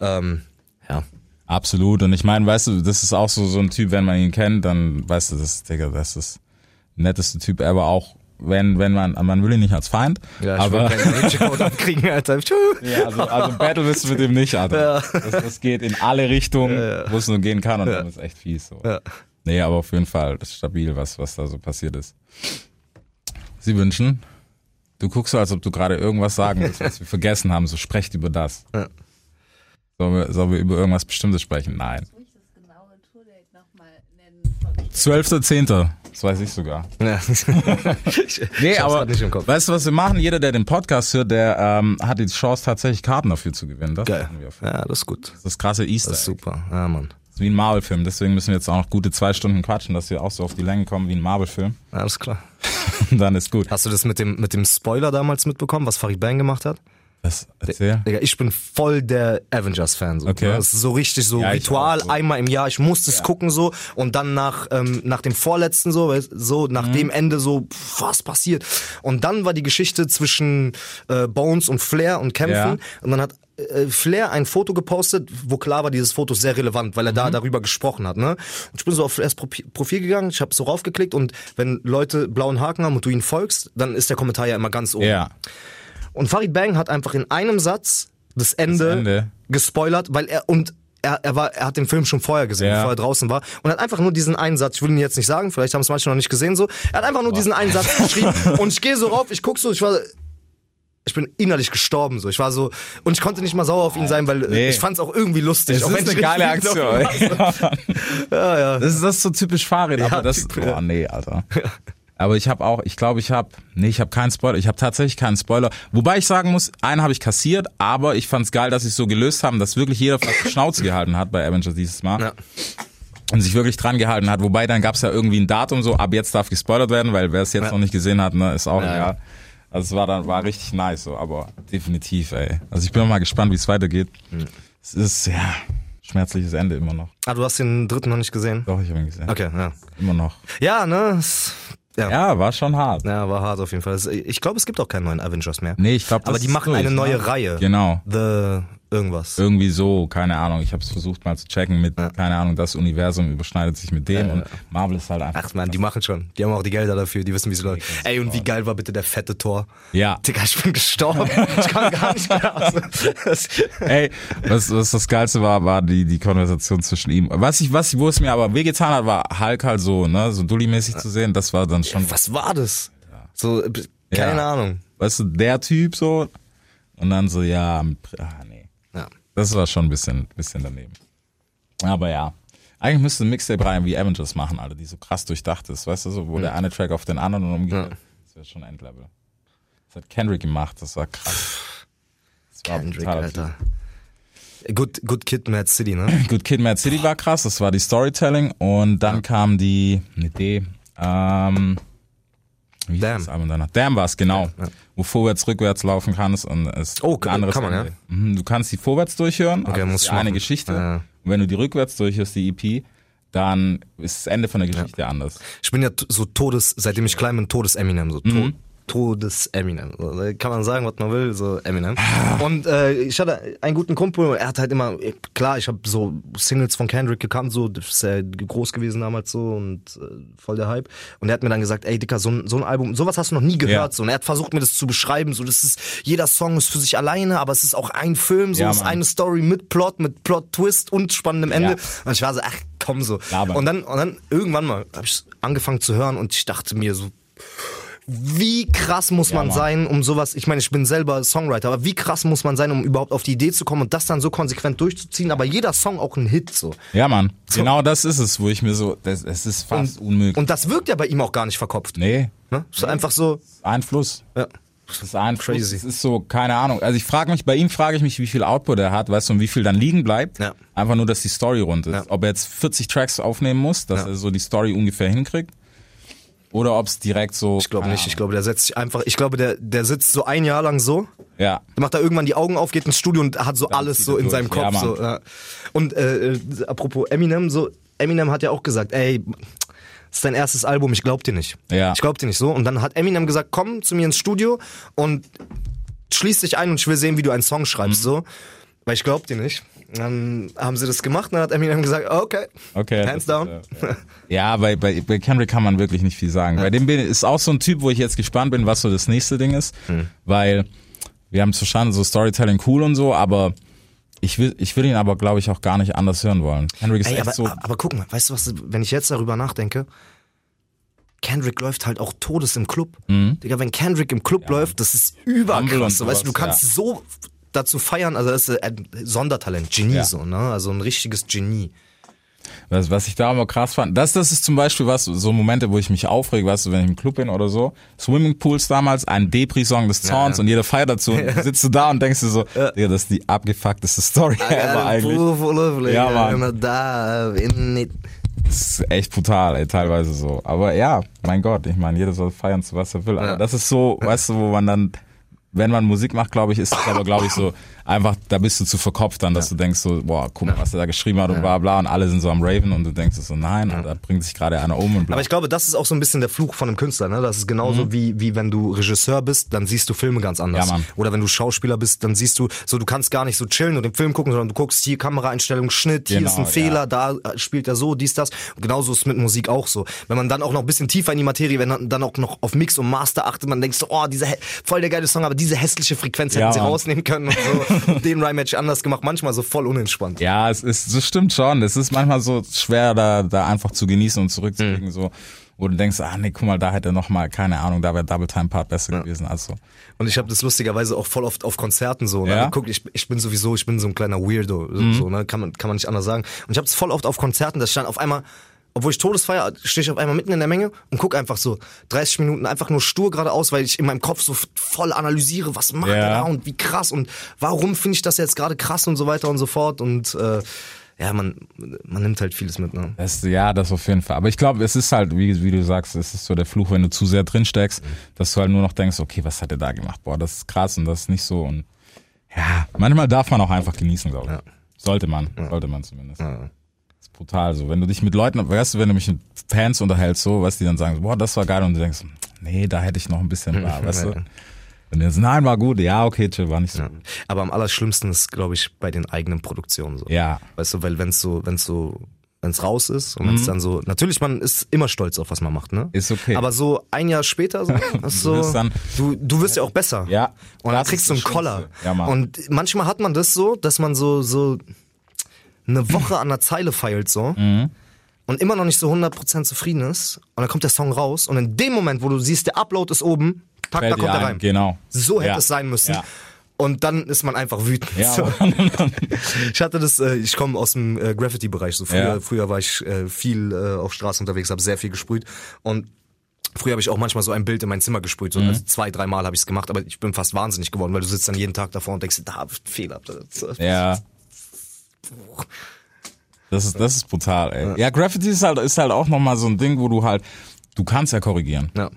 Ähm, ja. Absolut. Und ich meine, weißt du, das ist auch so, so ein Typ, wenn man ihn kennt, dann weißt du, das, Digga, das ist der netteste Typ ever auch, wenn, wenn man, man will ihn nicht als Feind, Ja, ich aber, will keinen Ninja-Code abkriegen, Alter. Ja, also, also Battle bist du mit dem nicht, Alter. Das, das geht in alle Richtungen, wo es nur gehen kann und dann ist echt fies, so. Ja. Nee, aber auf jeden Fall, das ist stabil, was, was da so passiert ist. Sie wünschen, du guckst so, als ob du gerade irgendwas sagen willst, was wir vergessen haben, so sprecht über das. Ja. Sollen wir, sollen wir über irgendwas Bestimmtes sprechen? Nein. Muss ich das genaue Tourdate nochmal nennen? Von 12.10. Das weiß ich sogar. Ja. ich, Nee, ich aber grad nicht im Kopf. weißt du, was wir machen? Jeder, der den Podcast hört, der ähm, hat die Chance, tatsächlich Karten dafür zu gewinnen. Das, Geil. Ja, das ist gut. das ist das krasse Easter. Das ist super. Ja, Mann. Das ist wie ein Marvel-Film. Deswegen müssen wir jetzt auch noch gute zwei Stunden quatschen, dass wir auch so auf die Länge kommen wie ein Marvel-Film. Alles klar. Dann ist gut. Hast du das mit dem, mit dem Spoiler damals mitbekommen, was Farid Bang gemacht hat? Das erzähl. Digga, ich bin voll der Avengers-Fan. So. Okay. Das ist so richtig so Ja, Ritual, auch so. einmal im Jahr. Ich musste es gucken so und dann nach, ähm, nach dem vorletzten so, so nach Mhm. dem Ende so, pff, was passiert? Und dann war die Geschichte zwischen äh, Bones und Flair und Kämpfen Ja. und dann hat äh, Flair ein Foto gepostet, wo klar war, dieses Foto ist sehr relevant, weil er Mhm. da darüber gesprochen hat. Ne? Und ich bin so auf Flairs Profi- Profil gegangen, ich habe so raufgeklickt und wenn Leute blauen Haken haben und du ihnen folgst, dann ist der Kommentar ja immer ganz oben. Ja. Und Farid Bang hat einfach in einem Satz das Ende, Ende. gespoilert, weil er und er, er, war, er hat den Film schon vorher gesehen, Ja. bevor er draußen war. Und hat einfach nur diesen einen Satz, ich will ihn jetzt nicht sagen, vielleicht haben es manche noch nicht gesehen, so. Er hat einfach nur diesen einen Satz geschrieben. Und ich gehe so rauf, ich guck so, ich war. Ich bin innerlich gestorben, so. Ich war so, und ich konnte nicht mal sauer auf ihn sein, weil Nee. ich fand es auch irgendwie lustig. Das ist eine geile Aktion. Ja, ja. Das ist das ist so typisch Fahrrad, aber das Typ, ja. boah, nee, Alter. Aber ich habe auch, ich glaube, ich habe, nee, ich habe keinen Spoiler, ich habe tatsächlich keinen Spoiler. Wobei ich sagen muss, einen habe ich kassiert, aber ich fand's geil, dass sie es so gelöst haben, dass wirklich jeder fast die Schnauze gehalten hat bei Avengers dieses Mal. Ja. Und sich wirklich dran gehalten hat. Wobei dann gab's ja irgendwie ein Datum so, ab jetzt darf gespoilert werden, weil wer es jetzt noch nicht gesehen hat, ne, ist auch Ja, egal. Also es war dann, war richtig nice so, aber definitiv, ey. Also ich bin mal gespannt, wie es weitergeht. Hm. Es ist, ja, schmerzliches Ende immer noch. Ah, du hast den dritten noch nicht gesehen? Doch, ich habe ihn gesehen. Okay, ja. Immer noch. Ja, ne? Ja. Ja, war schon hart. Ja, war hart auf jeden Fall. Ich glaube, es gibt auch keinen neuen Avengers mehr. Nee, ich glaube, Aber die machen eine neue Reihe. Genau. The irgendwas. Irgendwie so, keine Ahnung. Ich habe es versucht mal zu checken mit, keine Ahnung, das Universum überschneidet sich mit dem und Marvel ist halt einfach. Ach man, die machen schon. Die haben auch die Gelder dafür, die wissen, wie sie läuft. Ey, und wie geil war bitte der fette Tor? Ja. Digga, ich bin gestorben. Ich kann gar nicht mehr. Das- Ey, was, was das Geilste war, war die, die Konversation zwischen ihm. Was ich, was, wo es mir aber wehgetan hat, war Hulk halt so, ne, so Dully-mäßig zu sehen. Das war dann schon, Was war das? So, äh, keine Ja. Ahnung. weißt du, der Typ so. Und dann so, ja. Ja. Das war schon ein bisschen, bisschen daneben. Aber ja. Eigentlich müsste ein Mixtape rein wie Avengers machen, Alter, die so krass durchdacht ist, weißt du, so, wo der eine Track auf den anderen und umgekehrt. Das wäre schon Endlevel. Das hat Kendrick gemacht, das war krass. Das war Kendrick, Alter. Good, good Kid, Mad City, ne? Typ. Good Kid, Mad City war krass, das war die Storytelling und dann kam die, eine D, ähm, wie hieß Damn. das Album danach? Damn war's, genau. Wo vorwärts, rückwärts laufen kannst und es Oh, ein anderes kann man, Ende. Mhm, Du kannst die vorwärts durchhören, Okay, also ist eine machen. Geschichte. Ja. Und wenn du die rückwärts durchhörst, die EP, dann ist das Ende von der Geschichte anders. Ich bin ja so Todes, seitdem ich klein bin, Todes-Eminem. So, Mhm. To Todes-Eminem. So, kann man sagen, was man will, so Eminem. Und äh, ich hatte einen guten Kumpel, er hat halt immer, klar, ich habe so Singles von Kendrick gekannt, so, das ist ja groß gewesen damals so und äh, voll der Hype. Und er hat mir dann gesagt, ey Dicker, so ein, so ein Album, sowas hast du noch nie gehört. Ja. So. Und er hat versucht mir das zu beschreiben, so, das ist, jeder Song ist für sich alleine, aber es ist auch ein Film, so, Ja, ist eine Story mit Plot, mit Plot-Twist und spannendem Ende. Ja. Und ich war so, ach komm so. Und dann, und dann irgendwann mal habe ich angefangen zu hören und ich dachte mir so, wie krass muss Ja, man Mann. sein, um sowas, ich meine, ich bin selber Songwriter, aber wie krass muss man sein, um überhaupt auf die Idee zu kommen und das dann so konsequent durchzuziehen, aber jeder Song auch ein Hit so. Ja, Mann. Genau das ist es, wo ich mir so, das, es ist fast unmöglich. Und das wirkt ja bei ihm auch gar nicht verkopft. nee, Ne? Ist einfach so, Einfluss. ja. Das ist ein Crazy. Es ist so, keine Ahnung. Also ich frage mich, bei ihm frage ich mich, wie viel Output er hat, weißt du, und wie viel dann liegen bleibt. Ja. Einfach nur, dass die Story rund ist. Ja. Ob er jetzt 40 Tracks aufnehmen muss, dass Ja. er so die Story ungefähr hinkriegt. Oder ob es direkt so. Ich glaube nicht. Ich glaube, der setzt sich einfach. Ich glaube, der, der sitzt so ein Jahr lang so. Ja. Dann macht er irgendwann die Augen auf, geht ins Studio und hat so alles zieht so in durch. seinem Kopf. Ja, so, ja. Und äh, äh, apropos Eminem, so Eminem hat ja auch gesagt, ey, das ist dein erstes Album, ich glaub dir nicht. Ja. Ich glaub dir nicht so. Und dann hat Eminem gesagt, komm zu mir ins Studio und schließ dich ein und ich will sehen, wie du einen Song schreibst. So. Weil ich glaub dir nicht. Dann haben sie das gemacht und dann hat Eminem gesagt, okay, Okay. hands down. ist, äh, Ja, bei, bei, bei Kendrick kann man wirklich nicht viel sagen. Bei dem bin, ist auch so ein Typ, wo ich jetzt gespannt bin, was so das nächste Ding ist. Hm. Weil wir haben es verstanden, so Storytelling cool und so, aber ich will, ich will ihn aber, glaube ich, auch gar nicht anders hören wollen. Kendrick ist Ey, echt aber, so. aber guck mal, weißt du was, wenn ich jetzt darüber nachdenke, Kendrick läuft halt auch Todes im Club. Digga, wenn Kendrick im Club läuft, das ist überkrass. Weißt du, du kannst ja. so dazu feiern, also das ist ein Sondertalent, Genie Ja. so, ne? Also ein richtiges Genie. Was, was ich da immer krass fand, das, das ist zum Beispiel was, so Momente, wo ich mich aufrege, weißt du, wenn ich im Club bin oder so. Swimmingpools damals, ein Depri-Song des Zorns Ja. und jeder feiert dazu du sitzt du da und denkst dir so, Digga, das ist die abgefuckteste Story ever eigentlich. Ja, Mann. Da, in. Das ist echt brutal, ey, teilweise so. Aber ja, mein Gott, ich meine, jeder soll feiern, zu was er will. Aber Ja. das ist so, weißt du, wo man dann, wenn man Musik macht, glaube ich, ist es aber, glaube ich, so, einfach, da bist du zu verkopft dann, dass du denkst so, boah, guck mal, was er da geschrieben hat und bla bla und alle sind so am Raven und du denkst so, nein, und da bringt sich gerade einer um und bla. Aber ich glaube, das ist auch so ein bisschen der Fluch von einem Künstler. Ne? Das ist genauso wie, wie wenn du Regisseur bist, dann siehst du Filme ganz anders. Ja. Oder wenn du Schauspieler bist, dann siehst du, so du kannst gar nicht so chillen und den Film gucken, sondern du guckst hier Kameraeinstellung, Schnitt, hier Genau, ist ein ja. Fehler, da äh, spielt er so, dies, das. Und genauso ist es mit Musik auch so. Wenn man dann auch noch ein bisschen tiefer in die Materie, wenn man dann auch noch auf Mix und Master achtet, man denkt so, oh, dieser voll der geile Song, aber diese hässliche Frequenz hätten Ja, sie rausnehmen können und so. den Rhyme-Match anders gemacht, manchmal so voll unentspannt. Ja, es ist, das stimmt schon. Es ist manchmal so schwer, da, da einfach zu genießen und zurückzulegen, Mhm. so. Wo du denkst, ah nee, guck mal, da hätte noch mal, keine Ahnung, da wäre Double Time Part besser gewesen. Also, Und ich habe das lustigerweise auch voll oft auf Konzerten so. Ne? Ja? Guck, ich, ich bin sowieso, ich bin so ein kleiner Weirdo, so, so ne? kann, man, kann man nicht anders sagen. Und ich habe es voll oft auf Konzerten, das stand auf einmal, obwohl ich Todesfeier, stehe ich auf einmal mitten in der Menge und guck einfach so 30 Minuten einfach nur stur geradeaus, weil ich in meinem Kopf so voll analysiere, was macht Ja. er da und wie krass und warum finde ich das jetzt gerade krass und so weiter und so fort. Und äh, ja, man, man nimmt halt vieles mit. Ne? Das, ja, das auf jeden Fall. Aber ich glaube, es ist halt, wie, wie du sagst, es ist so der Fluch, wenn du zu sehr drin steckst, dass du halt nur noch denkst, okay, was hat er da gemacht? Boah, das ist krass und das ist nicht so. Und ja, manchmal darf man auch einfach genießen, glaube ich. Sollte man, sollte man zumindest. Das brutal so. Wenn du dich mit Leuten, weißt du, wenn du mich mit Fans unterhältst, so, weißt du, die dann sagen, boah, das war geil und du denkst, nee, da hätte ich noch ein bisschen, bla, weißt du? Und jetzt, nein, war gut, ja, okay, chill, war nicht so gut. Aber am allerschlimmsten ist, glaube ich, bei den eigenen Produktionen so. Ja, Weißt du, weil wenn's so, wenn's so, wenn's raus ist und wenn's dann so, natürlich, man ist immer stolz auf was man macht, ne? Mhm. Ist okay. Aber so ein Jahr später, so, ist so dann- du, du wirst ja auch besser. Ja, Und dann kriegst du einen Koller. Ja, Mann. und manchmal hat man das so, dass man so, so eine Woche an der Zeile feilt, so. Mhm. Und immer noch nicht so 100% zufrieden ist. Und dann kommt der Song raus. Und in dem Moment, wo du siehst, der Upload ist oben, tack, da kommt er ein, rein. genau. So hätte Ja. es sein müssen. Ja. Und dann ist man einfach wütend. Ja, so. Ich hatte das, äh, ich komme aus dem äh, Graffiti-Bereich. So früher, Ja. früher war ich äh, viel äh, auf Straße unterwegs, habe sehr viel gesprüht und Früher habe ich auch manchmal so ein Bild in mein Zimmer gesprüht. Mhm. So, also zwei, dreimal habe ich es gemacht, aber ich bin fast wahnsinnig geworden, weil du sitzt dann jeden Tag davor und denkst, da hab ich einen Fehler. Das- Ja. Das ist, das ist brutal, ey. Ja, Graffiti ist halt, ist halt auch nochmal so ein Ding, wo du halt, du kannst ja korrigieren. Ja.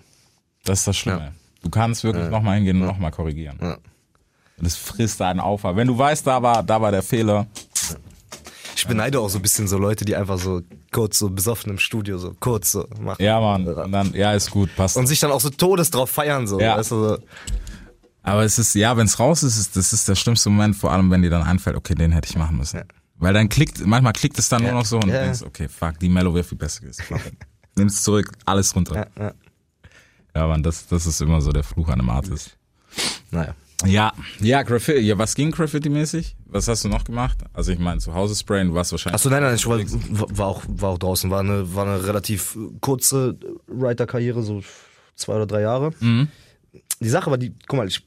Das ist das Schlimme. Ja. Du kannst wirklich noch nochmal hingehen und nochmal korrigieren. Ja. Und das frisst einen auf. Wenn du weißt, da war, da war der Fehler. Ich beneide auch so ein bisschen so Leute, die einfach so kurz so besoffen im Studio so kurz so machen. Ja, Mann. Und dann, ja, ist gut, passt. Und sich dann auch so todes drauf feiern so. Ja. Weißt du, so. Aber es ist, ja, wenn es raus ist, ist, das ist der schlimmste Moment, vor allem wenn dir dann einfällt, okay, den hätte ich machen müssen. Weil dann klickt, manchmal klickt es dann nur noch so und Ja. denkst, okay, fuck, die Mellow wäre viel besser gewesen. Nimm's zurück, alles runter. Ja, ja. Ja, Mann, das, das ist immer so der Fluch an einem Artist. Naja. Ja, ja, Graffiti, ja, was ging Graffiti-mäßig? Was hast du noch gemacht? Also ich meine, zu Hause sprayen, du warst wahrscheinlich. Achso, nein, nein, ich war, war, auch, war auch draußen. War eine, war eine relativ kurze Writer-Karriere, so zwei oder drei Jahre. Mhm. Die Sache war die, guck mal, ich,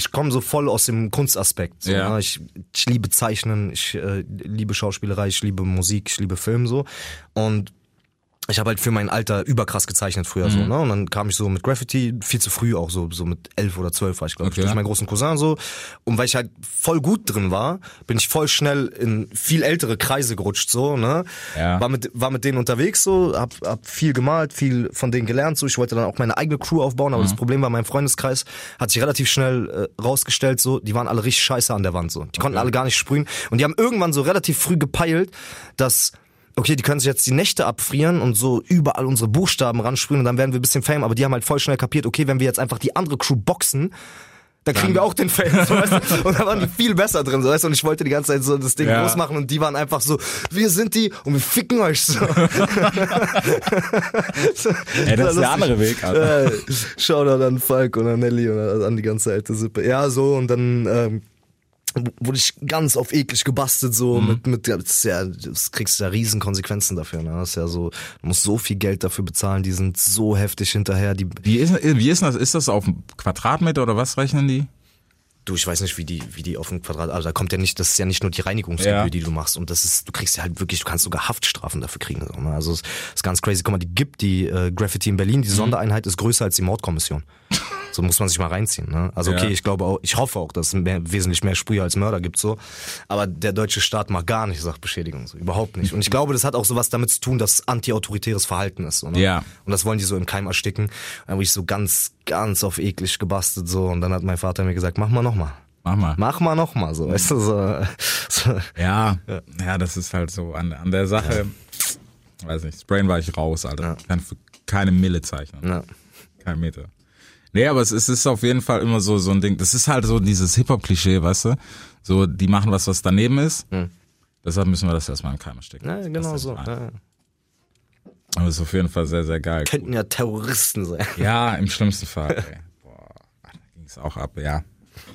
ich komme so voll aus dem Kunstaspekt. So, Ja. ne? ich, ich liebe Zeichnen, ich äh, liebe Schauspielerei, ich liebe Musik, ich liebe Film so. Und ich habe halt für mein Alter überkrass gezeichnet früher Mhm. so, ne? Und dann kam ich so mit Graffiti viel zu früh auch so, so mit elf oder zwölf war ich, glaube Okay. ich, durch meinen großen Cousin so. Und weil ich halt voll gut drin war, bin ich voll schnell in viel ältere Kreise gerutscht so, ne? Ja. War mit war mit denen unterwegs so, hab, hab viel gemalt, viel von denen gelernt so. Ich wollte dann auch meine eigene Crew aufbauen, aber das Problem war, mein Freundeskreis hat sich relativ schnell äh, rausgestellt so, die waren alle richtig scheiße an der Wand so. Die konnten alle gar nicht sprühen und die haben irgendwann so relativ früh gepeilt, dass okay, die können sich jetzt die Nächte abfrieren und so überall unsere Buchstaben ransprühen und dann werden wir ein bisschen Fame, aber die haben halt voll schnell kapiert, okay, wenn wir jetzt einfach die andere Crew boxen, dann kriegen wir auch den Fame, so, weißt du? Und da waren die viel besser drin, so, weißt du? Und ich wollte die ganze Zeit so das Ding Ja. groß machen und die waren einfach so, wir sind die und wir ficken euch so. so Ey, das ist der andere Weg, Alter. Äh, Shoutout an Falk und an Nelly und an die ganze alte Sippe. Ja, so und dann ähm, wurde ich ganz auf eklig gebastelt, so Mhm. mit, mit das, ja, das kriegst ja riesen Konsequenzen dafür. Ne? Das ist ja so, du musst so viel Geld dafür bezahlen, die sind so heftig hinterher. Die, Wie ist, wie ist das? Ist das auf Quadratmeter oder was rechnen die? du, ich weiß nicht, wie die, wie die auf dem Quadrat, also da kommt ja nicht, das ist ja nicht nur die Reinigungsgebühr, Ja. die du machst. Und das ist, du kriegst ja halt wirklich, du kannst sogar Haftstrafen dafür kriegen. So, ne? Also es ist ganz crazy. Guck mal, die gibt die äh, Graffiti in Berlin, die Mhm. Sondereinheit ist größer als die Mordkommission. So muss man sich mal reinziehen. Ne? Also okay, Ja. ich glaube auch, ich hoffe auch, dass es mehr, wesentlich mehr Sprüher als Mörder gibt so. Aber der deutsche Staat mag gar nicht Sachbeschädigung, so überhaupt nicht. Und ich glaube, das hat auch sowas damit zu tun, dass antiautoritäres Verhalten ist. So, ne? Ja. Und das wollen die so im Keim ersticken. Dann wurde ich so ganz, ganz auf eklig gebastelt so. Und dann hat mein Vater mir gesagt, mach mal nochmal. Mach mal. Mach mal nochmal so, weißt du, so. so. Ja, ja, das ist halt so an, an der Sache. Weiß nicht, Sprain war ich raus, Alter. Ich kann für keine Mille zeichnen. Ja. Kein Meter. Nee, aber es ist, es ist auf jeden Fall immer so, so ein Ding. Das ist halt so dieses Hip-Hop-Klischee, weißt du? So, die machen was, was daneben ist. Deshalb müssen wir das erstmal im Keim stecken. Ja, genau so. ja. Aber es ist auf jeden Fall sehr, sehr geil. Könnten ja Terroristen sein. Ja, im schlimmsten Fall. Ey. Boah, da ging es auch ab, ja.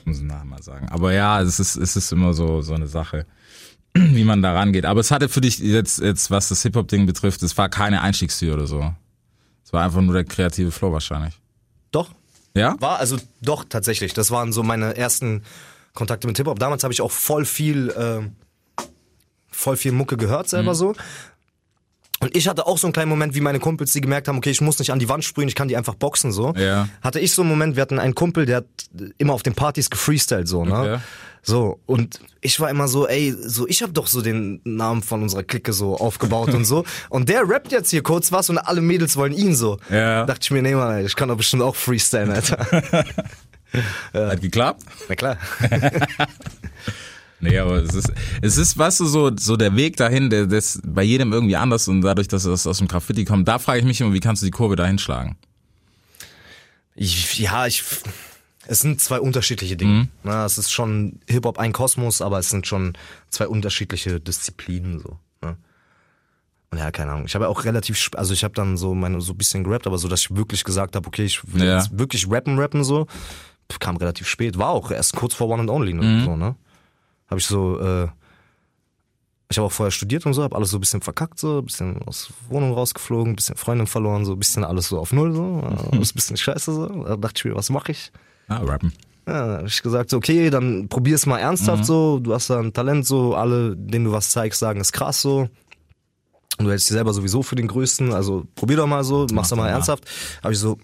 Muss ich nachher mal sagen. Aber ja, es ist, es ist immer so, so eine Sache, wie man da rangeht. Aber es hatte für dich jetzt, jetzt was das Hip-Hop-Ding betrifft, es war keine Einstiegstür oder so. Es war einfach nur der kreative Flow wahrscheinlich. Ja? War, also doch, tatsächlich. Das waren so meine ersten Kontakte mit Hip-Hop. Damals habe ich auch voll viel, ähm, voll viel Mucke gehört selber Mhm. so. Und ich hatte auch so einen kleinen Moment, wie meine Kumpels, die gemerkt haben, okay, ich muss nicht an die Wand sprühen, ich kann die einfach boxen so. Ja. Hatte ich so einen Moment, wir hatten einen Kumpel, der hat immer auf den Partys gefreestylt so, ne? Okay. So, und ich war immer so, ey, so, ich habe doch so den Namen von unserer Clique so aufgebaut und so. Und der rappt jetzt hier kurz was und alle Mädels wollen ihn so. Ja. Dachte ich mir, nee, Mann, ich kann doch bestimmt auch freestylen, Alter. Hat geklappt? Na klar. Nee, aber es ist, es ist, weißt du, so, so der Weg dahin, der, der ist bei jedem irgendwie anders und dadurch, dass es aus dem Graffiti kommt, da frage ich mich immer, wie kannst du die Kurve da hinschlagen? Ich, ja, ich, es sind zwei unterschiedliche Dinge. Na, es ist schon Hip-Hop ein Kosmos, aber es sind schon zwei unterschiedliche Disziplinen, so. Ne? Und ja, keine Ahnung. Ich habe ja auch relativ, also ich habe dann so meine, so ein bisschen gerappt, aber so, dass ich wirklich gesagt habe, okay, ich will Ja. jetzt wirklich rappen, rappen, so. Kam relativ spät. War auch erst kurz vor One and Only, ne? so, ne? Habe ich so, äh, ich habe auch vorher studiert und so, habe alles so ein bisschen verkackt, so, ein bisschen aus Wohnung rausgeflogen, ein bisschen Freundin verloren, so ein bisschen alles so auf Null, so, äh, alles ein bisschen scheiße, so. Da dachte ich mir, was mache ich? Ah, rappen. Ja, da hab ich gesagt, so, okay, dann probier's mal ernsthaft so, du hast da ein Talent, so, alle, denen du was zeigst, sagen, ist krass so. Und du hältst dich selber sowieso für den Größten, also probier doch mal so, mach's doch mal. ernsthaft. Habe ich so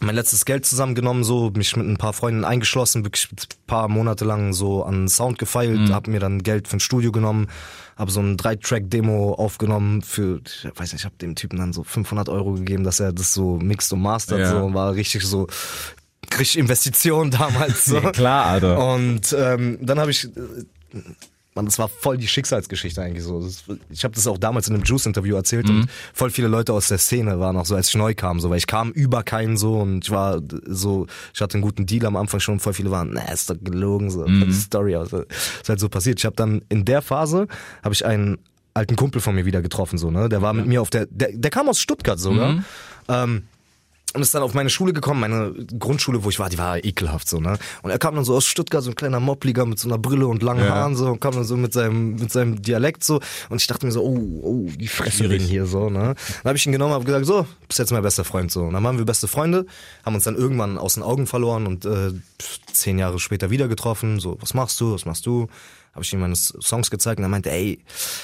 mein letztes Geld zusammengenommen, so mich mit ein paar Freunden eingeschlossen, wirklich ein paar Monate lang so an Sound gefeilt, Mhm. hab mir dann Geld für ein Studio genommen, habe so ein Drei-Track-Demo aufgenommen für, ich weiß nicht, ich habe dem Typen dann so 500 Euro gegeben, dass er das so mixt und mastert, Ja. so war richtig so richtig Investition damals so. Ja, klar, Alter. Und ähm, dann habe ich, äh, man, das war voll die Schicksalsgeschichte eigentlich so. Ich habe das auch damals in einem Juice-Interview erzählt Mhm. und voll viele Leute aus der Szene waren auch so, als ich neu kam, so, weil ich kam über keinen so und ich war so, ich hatte einen guten Deal am Anfang schon, voll viele waren, na, ist doch gelogen, so, Mhm. Story, also, ist halt so passiert. Ich habe dann in der Phase, habe ich einen alten Kumpel von mir wieder getroffen, so, ne, der war mit mir auf der, der, der kam aus Stuttgart sogar, Mhm. ähm, und ist dann auf meine Schule gekommen, meine Grundschule, wo ich war, die war ekelhaft so, ne? Und er kam dann so aus Stuttgart, so ein kleiner Mobbliger mit so einer Brille und langen Ja. Haaren so und kam dann so mit seinem mit seinem Dialekt so und ich dachte mir so, oh, oh, die Fresserin hier so, ne? Dann habe ich ihn genommen, habe gesagt, so, bist jetzt mein bester Freund so. Und dann waren wir beste Freunde, haben uns dann irgendwann aus den Augen verloren und äh, zehn Jahre später wieder getroffen, so, was machst du, was machst du? Habe ich ihm meine Songs gezeigt und er meinte, ey,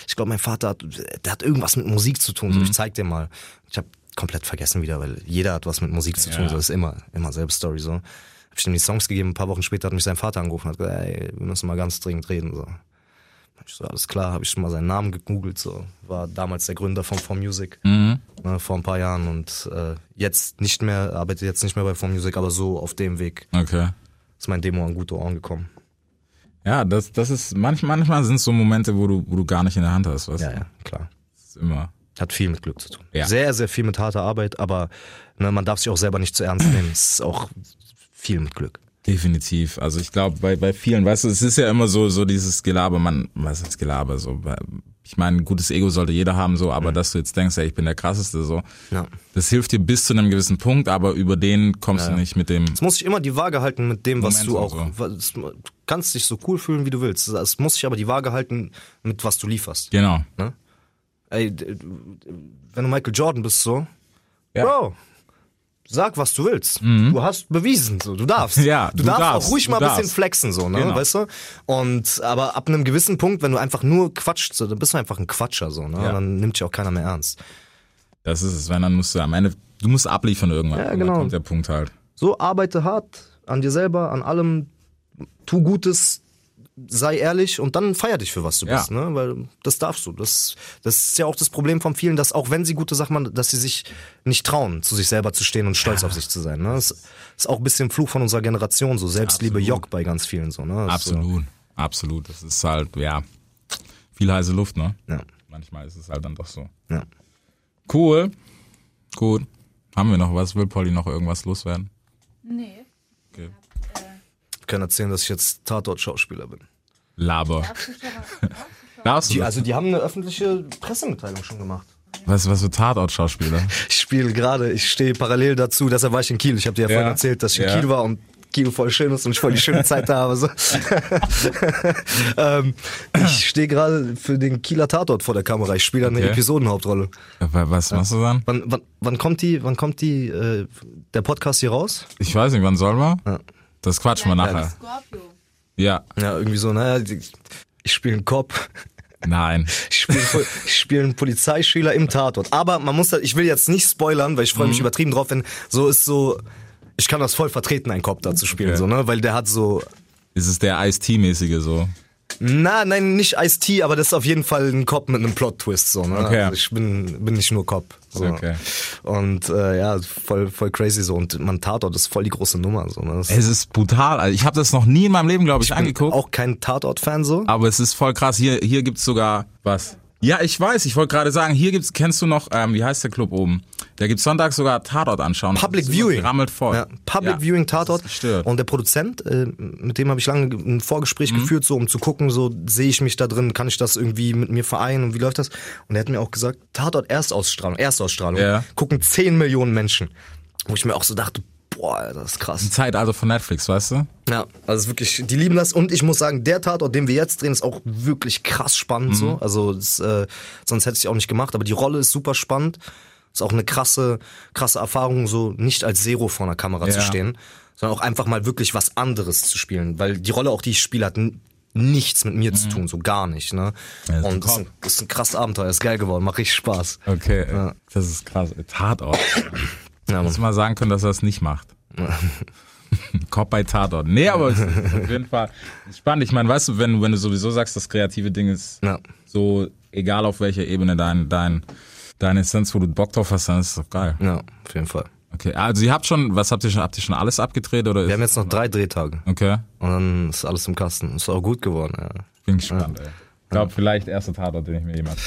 ich glaube, mein Vater hat, der hat irgendwas mit Musik zu tun. So, ich zeig dir mal. Ich habe komplett vergessen wieder, weil jeder hat was mit Musik zu tun. Ja. So ist immer, immer selbe Story so. Hab ich ihm die Songs gegeben. Ein paar Wochen später hat mich sein Vater angerufen und hat gesagt, ey, wir müssen mal ganz dringend reden. So. Ich so, alles klar, habe ich schon mal seinen Namen gegoogelt, so. War damals der Gründer von 4Music, Mhm. ne, vor ein paar Jahren und äh, jetzt nicht mehr, arbeitet jetzt nicht mehr bei 4Music, aber so auf dem Weg Okay. ist mein Demo an gute Ohren gekommen. Ja, das, das ist, manchmal, manchmal sind es so Momente, wo du, wo du gar nicht in der Hand hast, weißt Ja, du? ja, klar. Das ist immer. Hat viel mit Glück zu tun. Ja. Sehr, sehr viel mit harter Arbeit, aber ne, man darf sich auch selber nicht zu ernst nehmen. Es ist auch viel mit Glück. Definitiv. Also ich glaube, bei, bei vielen, weißt du, es ist ja immer so, so dieses Gelaber, man, was ist Gelaber, so, ich meine, ein gutes Ego sollte jeder haben, so, aber dass du jetzt denkst, ey, ich bin der krasseste, so, Ja. das hilft dir bis zu einem gewissen Punkt, aber über den kommst Ja. du nicht mit dem, Es muss sich immer die Waage halten mit dem, was Moment du auch. Was, du kannst dich so cool fühlen, wie du willst. Es muss sich aber die Waage halten mit was du lieferst. genau. Ne? Ey, wenn du Michael Jordan bist, so, Ja. Mhm. Bro, sag, was du willst. Du hast bewiesen, so, du darfst. Ja, du, du darfst, darfst, auch ruhig mal ein bisschen flexen, so, ne, Genau. weißt du? Und, aber ab einem gewissen Punkt, wenn du einfach nur quatscht, so, dann bist du einfach ein Quatscher, so, ne? Ja. Dann nimmt dich auch keiner mehr ernst. Das ist es, wenn dann musst du am Ende, du musst abliefern irgendwann. Ja, genau. Dann kommt der Punkt halt. So, arbeite hart an dir selber, an allem, tu Gutes, sei ehrlich und dann feier dich für was du Ja. bist, ne? Weil das darfst du. Das, das ist ja auch das Problem von vielen, dass auch wenn sie gute Sachen machen, dass sie sich nicht trauen, zu sich selber zu stehen und stolz auf sich zu sein. Ne? Das ist auch ein bisschen Fluch von unserer Generation, so Selbstliebe Absolut. Jock bei ganz vielen so, ne? Das ist Absolut. Absolut. Das ist halt, ja, viel heiße Luft, ne? So, ja, Manchmal ist es halt dann doch so. ja. Cool. Gut. Haben wir noch was? Will Polly noch irgendwas loswerden? Nee. Okay. Ich kann erzählen, dass ich jetzt Tatort-Schauspieler bin. Laber. Darfst du Die, das? also die haben eine öffentliche Pressemitteilung schon gemacht. Was, was für Tatort-Schauspieler? Ich spiele gerade, ich stehe parallel dazu, deshalb war ich in Kiel. Ich habe dir ja vorhin Ja. erzählt, dass ich in Ja. Kiel war und Kiel voll schön ist und ich voll die schöne Zeit da habe. So. ähm, ich stehe gerade für den Kieler Tatort vor der Kamera. Ich spiele eine Okay. Episodenhauptrolle. Wa- Was machst du dann? Wann, wann, wann kommt die, wann kommt die, äh, der Podcast hier raus? Ich weiß nicht, wann soll man? Ja. Das quatschen wir nachher. Scorpio. Ja. Ja, irgendwie so, naja, ich spiele einen Cop. Nein. Ich spiele spiel einen Polizeischüler im Tatort. Aber man muss da, ich will jetzt nicht spoilern, weil ich freue mich übertrieben drauf, wenn so ist so, ich kann das voll vertreten, einen Cop da zu spielen, Okay. so, ne, weil der hat so, Ist es der Ice-T-mäßige so? na, nein, nicht Ice-T, aber das ist auf jeden Fall ein Cop mit einem Plot-Twist, so, ne. Okay. Also ich bin, bin nicht nur Cop. So. Okay. Und, äh, ja, voll, voll crazy so. Und man Tatort ist voll die große Nummer, so, ne. Es ist brutal. Also ich habe das noch nie in meinem Leben, glaube ich, bin angeguckt. auch kein Tatort-Fan, so. Aber es ist voll krass. Hier, hier gibt's sogar was. Ja, ich weiß. Ich wollte gerade sagen, hier gibt's. Kennst du noch? Ähm, wie heißt der Club oben? Da gibt's sonntags sogar Tatort anschauen. Public Viewing. Rammelt voll. Ja, Public Ja, Viewing Tatort. Und der Produzent, äh, mit dem habe ich lange ein Vorgespräch Mhm. geführt, so um zu gucken, so sehe ich mich da drin, kann ich das irgendwie mit mir vereinen und wie läuft das? Und er hat mir auch gesagt, Tatort Erstausstrahlung, Erstausstrahlung, Ja. gucken 10 Millionen Menschen. Wo ich mir auch so dachte, boah, das ist krass. Zeitalter von Netflix, weißt du? Ja, also wirklich, die lieben das und ich muss sagen, der Tatort, den wir jetzt drehen, ist auch wirklich krass spannend Mhm. so. Also das, äh, sonst hätte ich auch nicht gemacht, aber die Rolle ist super spannend. Ist auch eine krasse, krasse Erfahrung, so nicht als Zero vor einer Kamera zu Ja. stehen, sondern auch einfach mal wirklich was anderes zu spielen, weil die Rolle auch, die ich spiele, hat nichts mit mir zu tun, so gar nicht. Ne? Mhm. Ja, ein und das ist, ein, ist ein krasses Abenteuer, ist geil geworden, macht richtig Spaß. Okay, Ja. das ist krass. Tatort. Ja, Muss Mann. mal sagen können, dass er es nicht macht. Cop bei Tatort. Nee, aber es ist auf jeden Fall spannend. Ich meine, weißt du, wenn, wenn du sowieso sagst, das kreative Ding ist Ja. so, egal auf welcher Ebene dein, dein, deine Essenz, wo du Bock drauf hast, dann ist es doch geil. ja, auf jeden Fall. Okay, also ihr habt schon, was habt ihr schon, habt ihr schon alles abgedreht oder? Wir haben jetzt noch drei Drehtage okay, und dann ist alles im Kasten. Ist auch gut geworden, ja. bin gespannt, ey. Ich glaube, vielleicht erster Tatort, den ich mir jemals.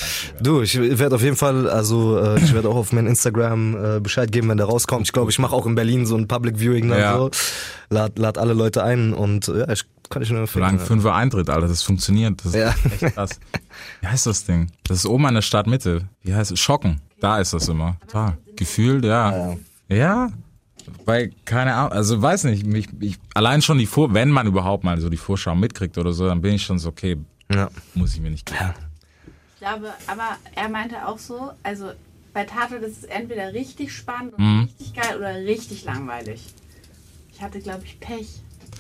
Du, ich werde auf jeden Fall, also äh, ich werde auch auf mein Instagram äh, Bescheid geben, wenn der rauskommt. Ich glaube, ich mache auch in Berlin so ein Public Viewing dann Ja. so. Lad, lad alle Leute ein und äh, ja, ich kann ich nur empfehlen. Ja. Fünfer Eintritt, Alter, das funktioniert. Das ist Ja. echt krass. Wie heißt das Ding? Das ist oben an der Stadtmitte. Wie heißt es? Schocken. Da ist das immer. Total. Gefühlt, ja. Ja. Weil, keine Ahnung, also weiß nicht, mich, ich, allein schon die Vor, wenn man überhaupt mal so die Vorschau mitkriegt oder so, dann bin ich schon so, okay, Ja. muss ich mir nicht geben. Ich glaube, aber er meinte auch so, also bei Tatort ist es entweder richtig spannend und Mhm. richtig geil oder richtig langweilig. Ich hatte, glaube ich, Pech.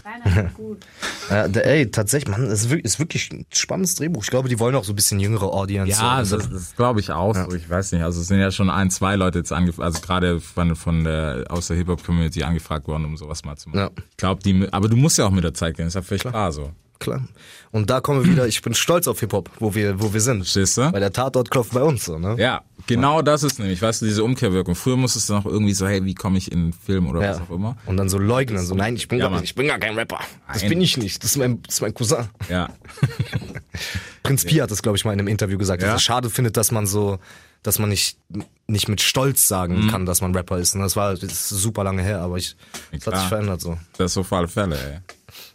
Rainer ist gut. Ja, der, ey, tatsächlich, Mann, es ist wirklich, ein spannendes Drehbuch. Ich glaube, die wollen auch so ein bisschen jüngere Audience. Ja, so. das, das glaube ich auch. So. Ich weiß nicht. Also es sind ja schon ein, zwei Leute jetzt angefragt, also gerade von, von der aus der Hip Hop Community angefragt worden, um sowas mal zu machen. Ja. Ich glaube, die, aber du musst ja auch mit der Zeit gehen. Ist ja völlig klar so. Klar. Und da kommen wir wieder, ich bin stolz auf Hip-Hop, wo wir, wo wir sind. Verstehst du? Weil der Tatort klopft bei uns, so, ne? Ja, genau das ist nämlich, weißt du, diese Umkehrwirkung. Früher musstest du noch irgendwie so, hey, wie komme ich in einen Film oder was auch immer. Und dann so leugnen, so, nein, ich bin, Ja, gar, ich bin gar kein Rapper. Das Nein. bin ich nicht. Das ist mein, das ist mein Cousin. Ja. Prinz Pi hat das, glaube ich, mal in einem Interview gesagt, dass Ja? er schade findet, dass man so, dass man nicht, nicht mit Stolz sagen Mhm. kann, dass man Rapper ist. Und das war das ist super lange her, aber ich, das hat sich verändert so. Das ist so für alle Fälle, ey.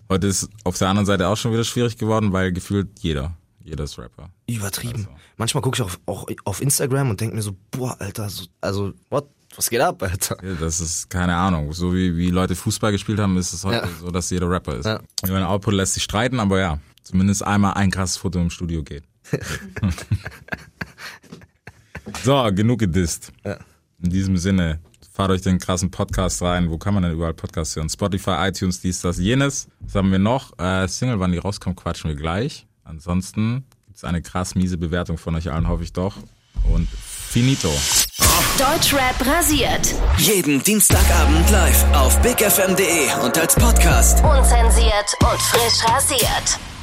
Heute ist auf der anderen Seite auch schon wieder schwierig geworden, weil gefühlt jeder, jeder ist Rapper. Übertrieben. Manchmal gucke ich auf, auch auf Instagram und denke mir so, boah, Alter, so, also, what? Was geht ab, Alter? Ja, Das ist keine Ahnung. So wie, wie Leute Fußball gespielt haben, ist es heute Ja. so, dass jeder Rapper ist. Ja. Über den Output lässt sich streiten, aber ja, zumindest einmal ein krasses Foto im Studio geht. so, genug gedisst. Ja. In diesem Sinne, fahrt euch den krassen Podcast rein. Wo kann man denn überall Podcasts hören? Spotify, iTunes, dies, das, jenes. Was haben wir noch? Äh, Single, wann die rauskommt, quatschen wir gleich. Ansonsten gibt's eine krass miese Bewertung von euch allen, hoffe ich doch. Und finito. Deutschrap rasiert. Jeden Dienstagabend live auf bigfm.de und als Podcast. Unzensiert und frisch rasiert.